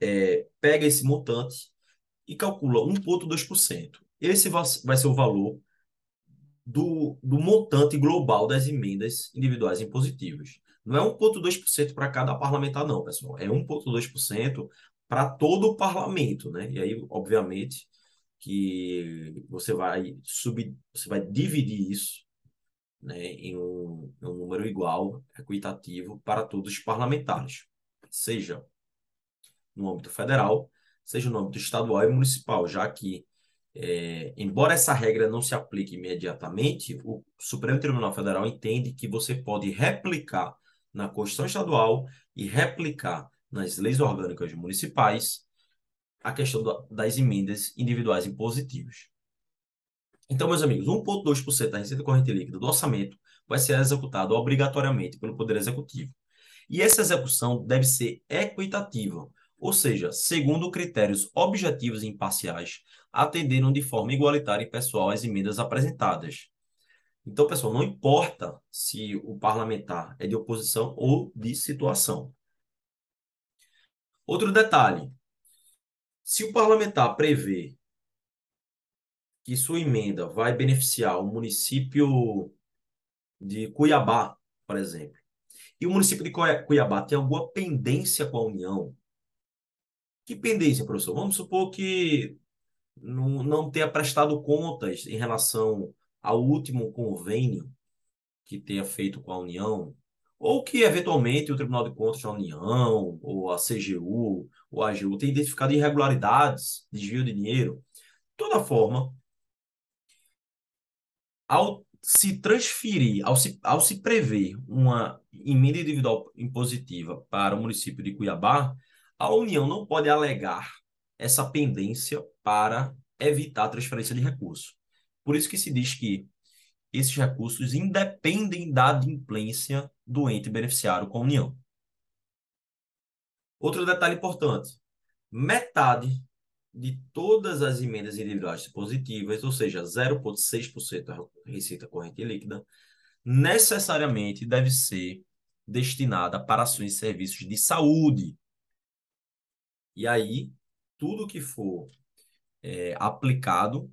é, pega esse montante e calcula 1,2%. Esse vai ser o valor do, do montante global das emendas individuais impositivas. Não é 1,2% para cada parlamentar, não, pessoal. É 1,2% para todo o parlamento, né? E aí, obviamente, que você vai subir, você vai dividir isso né, em, um, em um número igual, equitativo, para todos os parlamentares, seja no âmbito federal, seja no âmbito estadual e municipal, já que, é, embora essa regra não se aplique imediatamente, o Supremo Tribunal Federal entende que você pode replicar na Constituição Estadual e replicar nas leis orgânicas municipais a questão das emendas individuais impositivas. Então, meus amigos, 1,2% da receita corrente líquida do orçamento vai ser executado obrigatoriamente pelo Poder Executivo. E essa execução deve ser equitativa, ou seja, segundo critérios objetivos e imparciais, atenderam de forma igualitária e pessoal às emendas apresentadas. Então, pessoal, não importa se o parlamentar é de oposição ou de situação. Outro detalhe: se o parlamentar prevê que sua emenda vai beneficiar o município de Cuiabá, por exemplo, e o município de Cuiabá tem alguma pendência com a União, que pendência, professor? Vamos supor que não, não tenha prestado contas em relação ao último convênio que tenha feito com a União, ou que eventualmente o Tribunal de Contas da União, ou a CGU, ou a AGU tenha identificado irregularidades, desvio de dinheiro. De toda forma, ao se transferir, ao se, ao se prever uma emenda individual impositiva para o município de Cuiabá, a União não pode alegar essa pendência para evitar a transferência de recursos. Por isso que se diz que esses recursos independem da adimplência do ente beneficiário com a União. Outro detalhe importante: metade de todas as emendas individuais positivas, ou seja, 0,6% da receita corrente líquida, necessariamente deve ser destinada para ações e serviços de saúde. E aí, tudo que for é, aplicado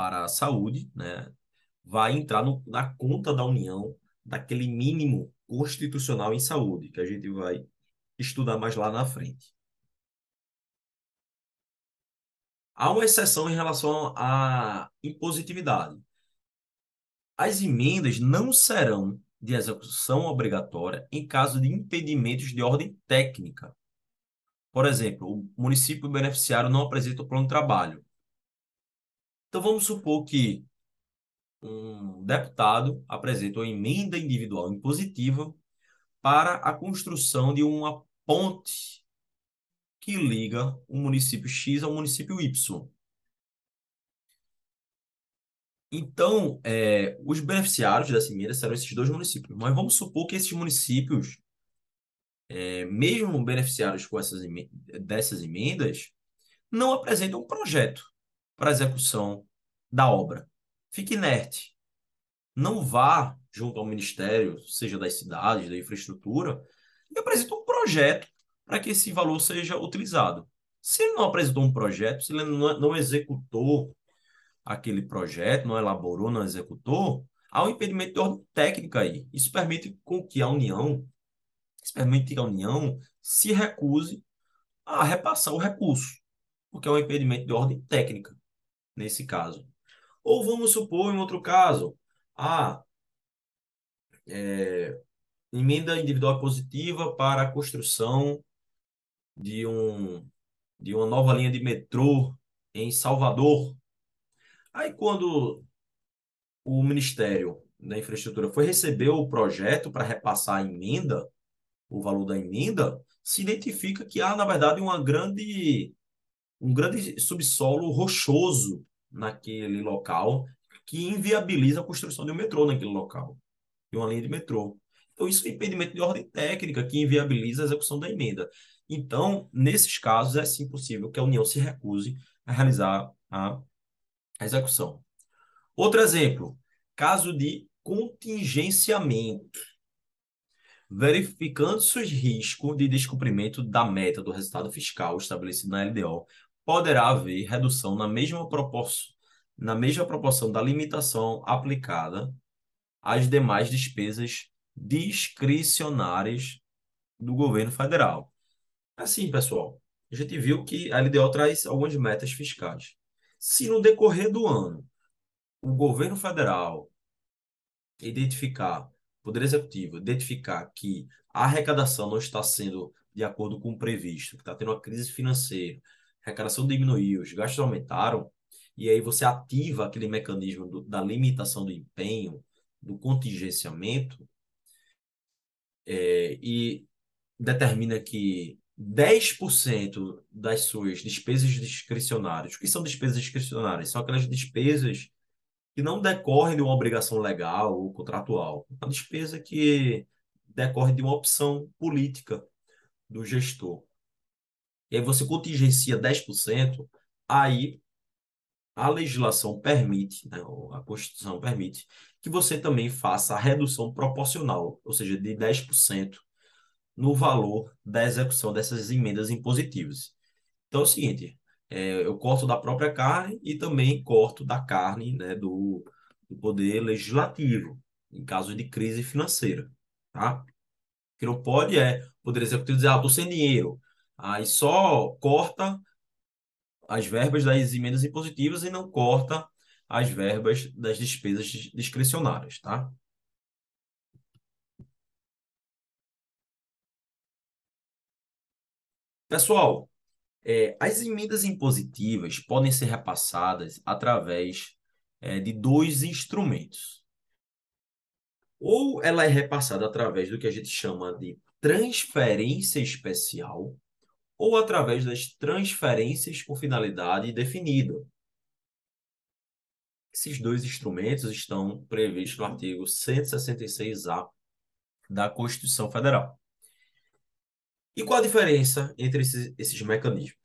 para a saúde, né, vai entrar no, na conta da União daquele mínimo constitucional em saúde, que a gente vai estudar mais lá na frente. Há uma exceção em relação à impositividade. As emendas não serão de execução obrigatória em caso de impedimentos de ordem técnica. Por exemplo, o município beneficiário não apresenta o plano de trabalho. Então vamos supor que um deputado apresenta uma emenda individual impositiva para a construção de uma ponte que liga o município X ao município Y. Então, é, os beneficiários dessa emenda serão esses dois municípios. Mas vamos supor que esses municípios, é, mesmo beneficiários com essas emendas, dessas emendas, não apresentam um projeto para execução da obra. Fique inerte. Não vá junto ao Ministério, seja das cidades, da infraestrutura, e apresente um projeto para que esse valor seja utilizado. Se ele não apresentou um projeto, se ele não, não executou aquele projeto, não elaborou, não executou, há um impedimento de ordem técnica aí. Isso permite com que a União, isso permite que a União se recuse a repassar o recurso, porque é um impedimento de ordem técnica, nesse caso. Ou vamos supor, em outro caso, a é, emenda individual positiva para a construção de, um, de uma nova linha de metrô em Salvador. Aí, quando o Ministério da Infraestrutura foi receber o projeto para repassar a emenda, o valor da emenda, se identifica que há, na verdade, uma grande, um grande subsolo rochoso naquele local que inviabiliza a construção de um metrô naquele local, de uma linha de metrô. Então, isso é impedimento de ordem técnica que inviabiliza a execução da emenda. Então, nesses casos, é sim possível que a União se recuse a realizar a execução. Outro exemplo, caso de contingenciamento. Verificando-se o risco de descumprimento da meta do resultado fiscal estabelecido na LDO, poderá haver redução na mesma proporção, na mesma proporção da limitação aplicada às demais despesas discricionárias do governo federal. Assim, pessoal, a gente viu que a LDO traz algumas metas fiscais. Se no decorrer do ano o governo federal identificar, o Poder Executivo identificar que a arrecadação não está sendo de acordo com o previsto, que está tendo uma crise financeira, arrecadação diminuiu, os gastos aumentaram, e aí você ativa aquele mecanismo do, da limitação do empenho, do contingenciamento, é, e determina que 10% das suas despesas discricionárias. O que são despesas discricionárias? São aquelas despesas que não decorrem de uma obrigação legal ou contratual. Uma despesa que decorre de uma opção política do gestor, e aí você contingencia 10%, aí a legislação permite, né, a Constituição permite, que você também faça a redução proporcional, ou seja, de 10% no valor da execução dessas emendas impositivas. Então é o seguinte, é, eu corto da própria carne e também corto da carne né, do, do poder legislativo, em caso de crise financeira, tá? O que não pode é o poder executivo dizer, ah, estou sem dinheiro, aí só corta as verbas das emendas impositivas e não corta as verbas das despesas discricionárias, tá? Pessoal, é, as emendas impositivas podem ser repassadas através é, de dois instrumentos. Ou ela é repassada através do que a gente chama de transferência especial, ou através das transferências com finalidade definida. Esses dois instrumentos estão previstos no artigo 166-A da Constituição Federal. E qual a diferença entre esses, esses mecanismos?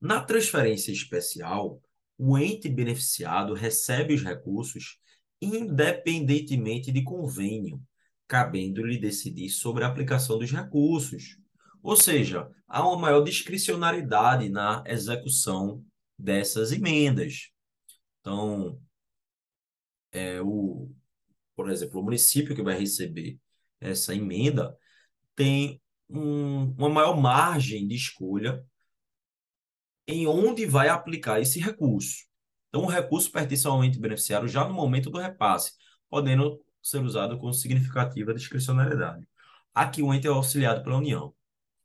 Na transferência especial, o ente beneficiado recebe os recursos independentemente de convênio, cabendo-lhe decidir sobre a aplicação dos recursos. Ou seja, há uma maior discricionariedade na execução dessas emendas. Então, é, o, por exemplo, o município que vai receber essa emenda tem um, uma maior margem de escolha em onde vai aplicar esse recurso. Então, o recurso pertence ao ente beneficiário já no momento do repasse, podendo ser usado com significativa discricionariedade. Aqui, o ente é auxiliado pela União.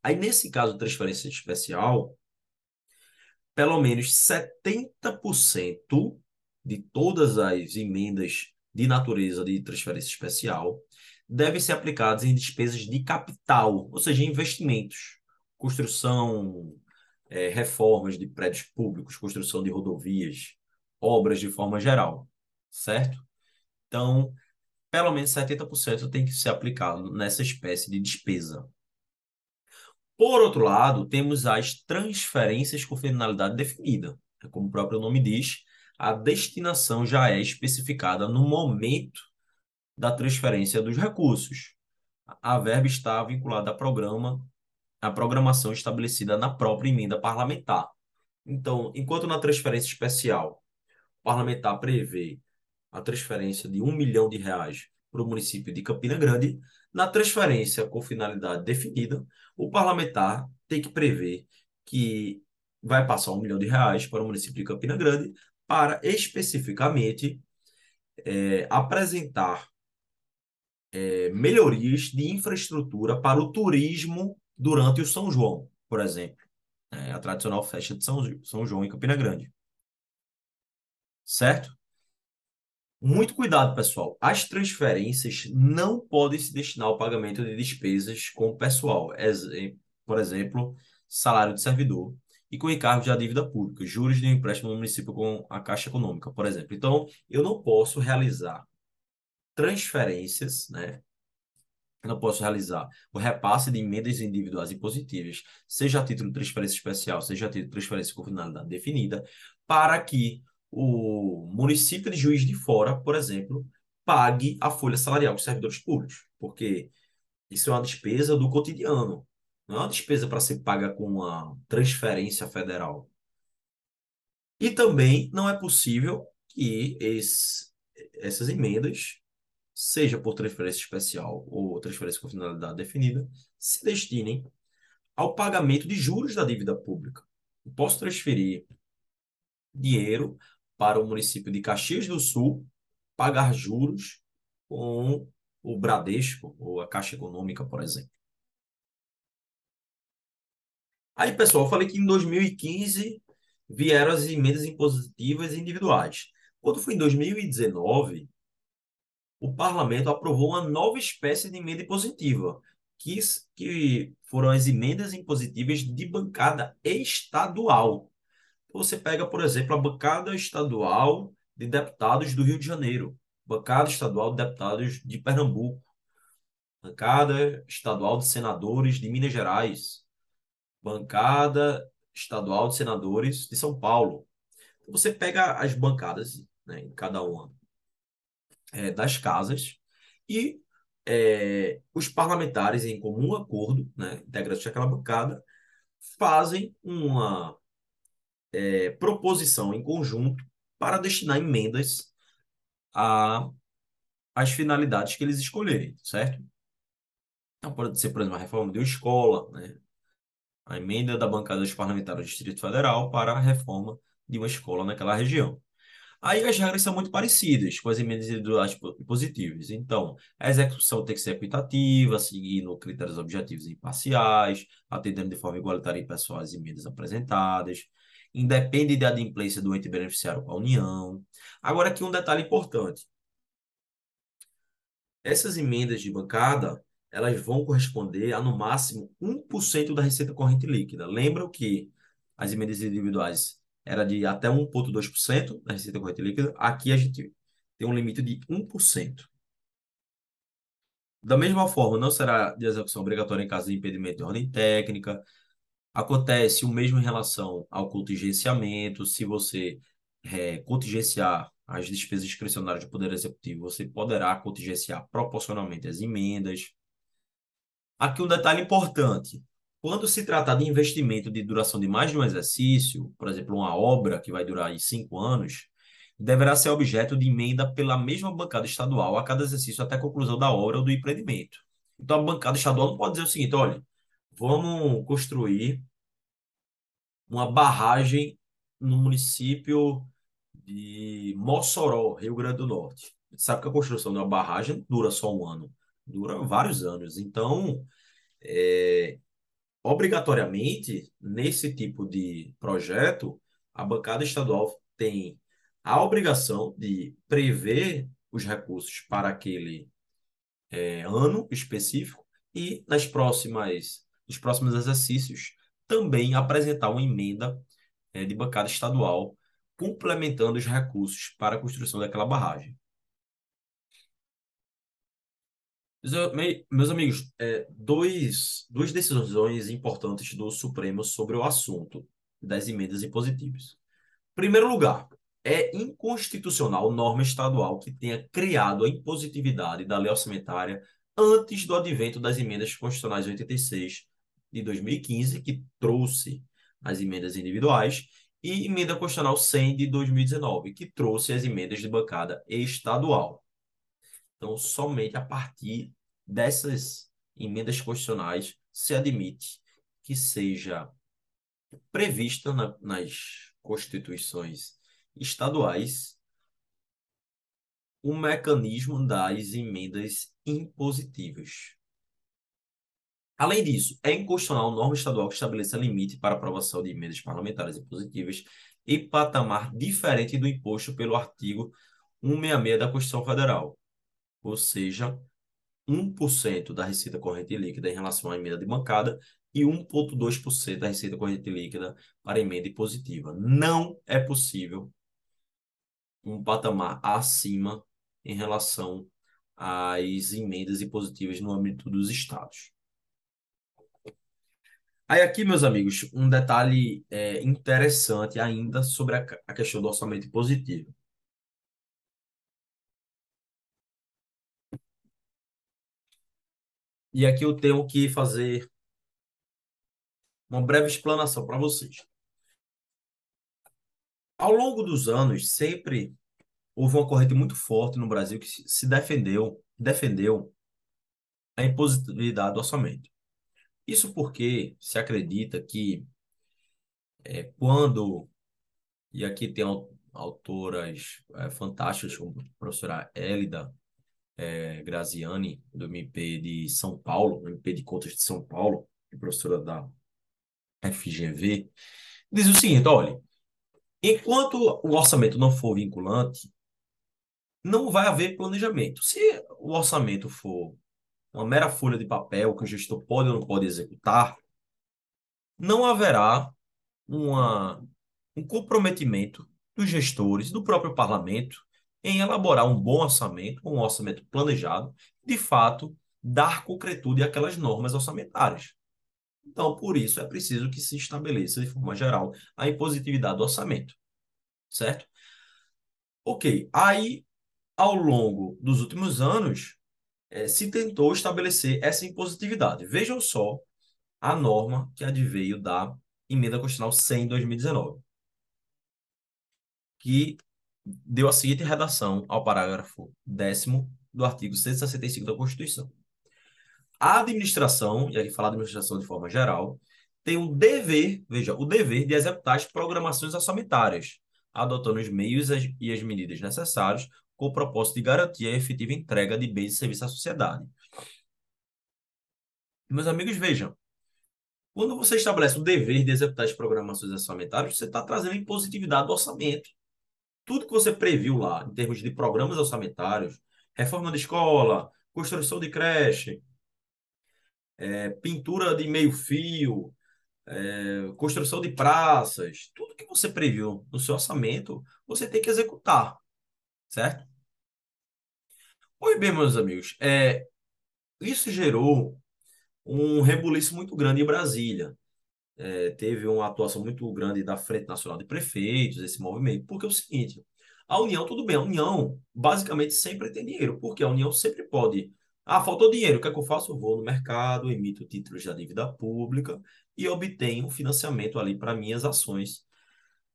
Aí, nesse caso de transferência especial, pelo menos 70% de todas as emendas de natureza de transferência especial devem ser aplicados em despesas de capital, ou seja, investimentos, construção, é, reformas de prédios públicos, construção de rodovias, obras de forma geral, certo? Então, pelo menos 70% tem que ser aplicado nessa espécie de despesa. Por outro lado, temos as transferências com finalidade definida. Como o próprio nome diz, a destinação já é especificada no momento da transferência dos recursos. A verba está vinculada a programa, à programação estabelecida na própria emenda parlamentar. Então, enquanto na transferência especial, o parlamentar prevê a transferência de um milhão de reais para o município de Campina Grande, na transferência com finalidade definida, o parlamentar tem que prever que vai passar um milhão de reais para o município de Campina Grande para especificamente é, apresentar é, melhorias de infraestrutura para o turismo durante o São João, por exemplo. É, a tradicional festa de São, São João em Campina Grande. Certo? Muito cuidado, pessoal. As transferências não podem se destinar ao pagamento de despesas com o pessoal. Por exemplo, salário de servidor e com encargo de dívida pública, juros de um empréstimo no município com a Caixa Econômica, por exemplo. Então, eu não posso realizar transferências, né? Eu não posso realizar o repasse de emendas individuais e positivas, seja a título de transferência especial, seja a título de transferência com finalidade definida, para que o município de Juiz de Fora, por exemplo, pague a folha salarial dos servidores públicos, porque isso é uma despesa do cotidiano, não é uma despesa para ser paga com uma transferência federal. E também não é possível que esse, essas emendas seja por transferência especial ou transferência com finalidade definida, se destinem ao pagamento de juros da dívida pública. Eu posso transferir dinheiro para o município de Caxias do Sul pagar juros com o Bradesco ou a Caixa Econômica, por exemplo. Aí, pessoal, eu falei que em 2015 vieram as emendas impositivas individuais. Quando foi em 2019, o parlamento aprovou uma nova espécie de emenda impositiva, que, que foram as emendas impositivas de bancada estadual. Você pega, por exemplo, a bancada estadual de deputados do Rio de Janeiro, bancada estadual de deputados de Pernambuco, bancada estadual de senadores de Minas Gerais, bancada estadual de senadores de São Paulo. Então, você pega as bancadas, né, em cada uma é, das casas e é, os parlamentares, em comum acordo, né, integrantes daquela bancada, fazem uma é, proposição em conjunto para destinar emendas a as finalidades que eles escolherem, certo? Então, pode ser, por exemplo, a reforma de uma escola, né? a emenda da bancada dos parlamentares do Distrito Federal para a reforma de uma escola naquela região. Aí as regras são muito parecidas com as emendas individuais positivas. Então, a execução tem que ser equitativa, seguindo critérios objetivos e imparciais, atendendo de forma igualitária e pessoal as emendas apresentadas, independe da adimplência do ente beneficiário com a União. Agora, aqui um detalhe importante. Essas emendas de bancada, elas vão corresponder a, no máximo, 1% da receita corrente líquida. Lembram que as emendas individuais era de até 1,2% da receita corrente líquida. Aqui a gente tem um limite de 1%. Da mesma forma, não será de execução obrigatória em caso de impedimento de ordem técnica. Acontece o mesmo em relação ao contingenciamento. Se você é, contingenciar as despesas discricionárias do Poder Executivo, você poderá contingenciar proporcionalmente as emendas. Aqui um detalhe importante. Quando se tratar de investimento de duração de mais de um exercício, por exemplo, uma obra que vai durar aí cinco anos, deverá ser objeto de emenda pela mesma bancada estadual a cada exercício até a conclusão da obra ou do empreendimento. Então, a bancada estadual não pode dizer o seguinte: olha, vamos construir uma barragem no município de Mossoró, Rio Grande do Norte. Sabe que a construção de uma barragem dura só um ano, dura vários anos. Então, é, obrigatoriamente, nesse tipo de projeto, a bancada estadual tem a obrigação de prever os recursos para aquele é, ano específico e nas próximas, nos próximos exercícios também apresentar uma emenda é, de bancada estadual complementando os recursos para a construção daquela barragem. Meus amigos, é, dois, duas decisões importantes do Supremo sobre o assunto das emendas impositivas. Primeiro lugar, é inconstitucional norma estadual que tenha criado a impositividade da lei orçamentária antes do advento das emendas constitucionais 86 de 2015, que trouxe as emendas individuais, e emenda constitucional 100 de 2019, que trouxe as emendas de bancada estadual. Então, somente a partir dessas emendas constitucionais se admite que seja prevista na, nas constituições estaduais o mecanismo das emendas impositivas. Além disso, é inconstitucional norma estadual que estabeleça limite para aprovação de emendas parlamentares impositivas e patamar diferente do imposto pelo artigo 166 da Constituição Federal, ou seja, 1% da receita corrente líquida em relação à emenda de bancada e 1,2% da receita corrente líquida para emenda impositiva. Não é possível um patamar acima em relação às emendas impositivas no âmbito dos estados. Aí aqui, meus amigos, um detalhe é, interessante ainda sobre a, a questão do orçamento positivo. E aqui eu tenho que fazer uma breve explanação para vocês. Ao longo dos anos, sempre houve uma corrente muito forte no Brasil que se defendeu, defendeu a impositividade do orçamento. Isso porque se acredita que é, quando, e aqui tem autoras é, fantásticas como a professora Elida é, Graziani, do MP de São Paulo, MP de Contas de São Paulo, professora da FGV, diz o seguinte: olha, enquanto o orçamento não for vinculante, não vai haver planejamento. Se o orçamento for uma mera folha de papel que o gestor pode ou não pode executar, não haverá uma, um comprometimento dos gestores, do próprio parlamento, em elaborar um bom orçamento, um orçamento planejado, de fato, dar concretude àquelas normas orçamentárias. Então, por isso, é preciso que se estabeleça, de forma geral, a impositividade do orçamento. Certo? Ok. Aí, ao longo dos últimos anos, é, se tentou estabelecer essa impositividade. Vejam só a norma que adveio da Emenda Constitucional 100 de 2019, que deu a seguinte redação ao parágrafo 10 do artigo 165 da Constituição. A administração, e aqui falar administração de forma geral, tem o dever, veja, o dever de executar as programações orçamentárias, adotando os meios e as medidas necessários com o propósito de garantir a efetiva entrega de bens e serviços à sociedade. Meus amigos, vejam, quando você estabelece o dever de executar as programações orçamentárias, você está trazendo impositividade do orçamento. Tudo que você previu lá, em termos de programas orçamentários, reforma de escola, construção de creche, é, pintura de meio fio, é, construção de praças, tudo que você previu no seu orçamento, você tem que executar, certo? Pois bem, meus amigos, é, isso gerou um rebuliço muito grande em Brasília. É, teve uma atuação muito grande da Frente Nacional de Prefeitos, esse movimento, porque é o seguinte, a União, tudo bem, a União basicamente sempre tem dinheiro, porque a União sempre pode ah, faltou dinheiro. O que é que eu faço? Eu vou no mercado, emito títulos da dívida pública e obtenho financiamento ali para minhas ações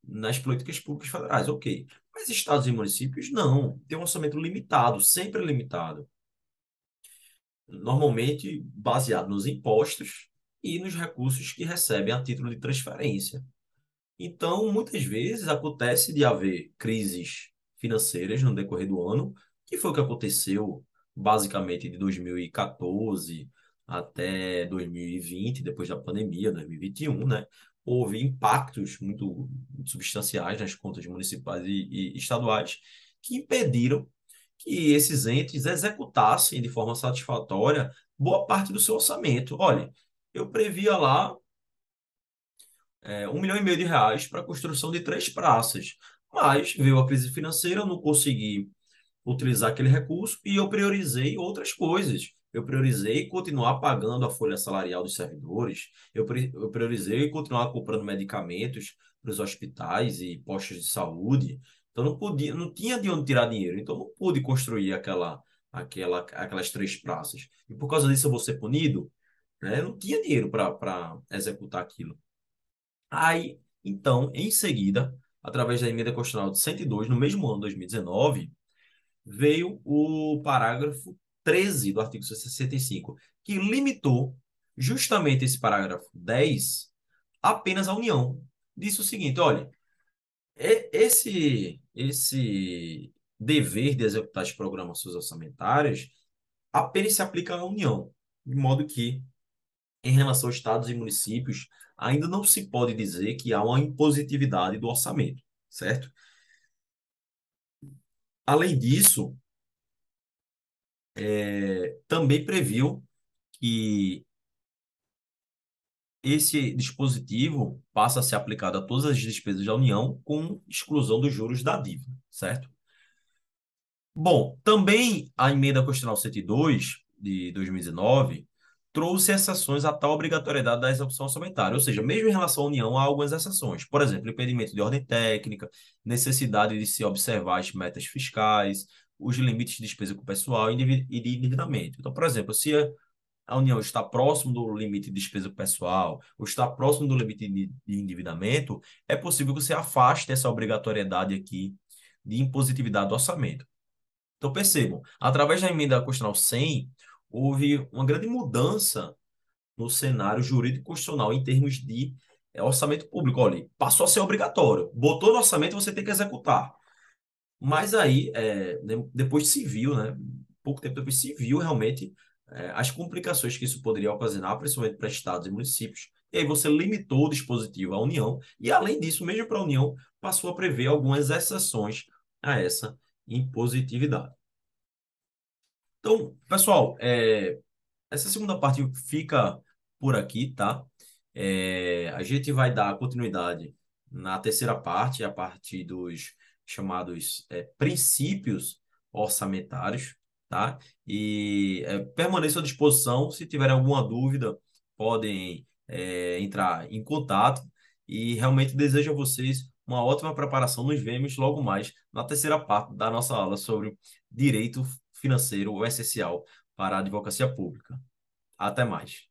nas políticas públicas federais. Ok. Mas estados e municípios não. Tem um orçamento limitado, sempre limitado. Normalmente baseado nos impostos e nos recursos que recebem a título de transferência. Então, muitas vezes acontece de haver crises financeiras no decorrer do ano, que foi o que aconteceu basicamente de 2014 até 2020, depois da pandemia, 2021, né? Houve impactos muito, substanciais nas contas municipais e, e estaduais que impediram que esses entes executassem de forma satisfatória boa parte do seu orçamento. Olha, eu previa lá é, um milhão e meio de reais para a construção de três praças, mas veio a crise financeira, eu não consegui utilizar aquele recurso e eu priorizei outras coisas. Eu priorizei continuar pagando a folha salarial dos servidores, eu, eu priorizei continuar comprando medicamentos para os hospitais e postos de saúde. Então não podia, não tinha de onde tirar dinheiro, então não pude construir aquela, aquela, aquelas três praças. E por causa disso eu vou ser punido? Né? Não tinha dinheiro para executar aquilo. Aí, então, em seguida, através da emenda constitucional de 102, no mesmo ano, 2019, veio o parágrafo 13 do artigo 65, que limitou justamente esse parágrafo 10 apenas à União. Disse o seguinte: olha, esse, esse dever de executar as programações orçamentárias apenas se aplica à União, de modo que, em relação aos estados e municípios, ainda não se pode dizer que há uma impositividade do orçamento, certo? Além disso, é, também previu que esse dispositivo passa a ser aplicado a todas as despesas da União, com exclusão dos juros da dívida, certo? Bom, também a emenda constitucional 102 de 2019 trouxe exceções à tal obrigatoriedade da execução orçamentária, ou seja, mesmo em relação à União, há algumas exceções. Por exemplo, impedimento de ordem técnica, necessidade de se observar as metas fiscais, os limites de despesa com o pessoal e de endividamento. Então, por exemplo, se a União está próximo do limite de despesa pessoal, ou está próximo do limite de endividamento, é possível que você afaste essa obrigatoriedade aqui de impositividade do orçamento. Então, percebam, através da emenda constitucional 100, houve uma grande mudança no cenário jurídico constitucional em termos de é, orçamento público. Olha, passou a ser obrigatório. Botou no orçamento, você tem que executar. Mas aí, é, depois se viu, né? Pouco tempo depois se viu realmente é, as complicações que isso poderia ocasionar, principalmente para estados e municípios. E aí você limitou o dispositivo à União, e além disso, mesmo para a União, passou a prever algumas exceções a essa impositividade. Então, pessoal, é, essa segunda parte fica por aqui, tá? É, a gente vai dar continuidade na terceira parte, a partir dos chamados é, princípios orçamentários, tá? E é, permaneço à disposição. Se tiverem alguma dúvida, podem é, entrar em contato. E realmente desejo a vocês uma ótima preparação. Nos vemos logo mais na terceira parte da nossa aula sobre direito financeiro, essencial para a advocacia pública. Até mais.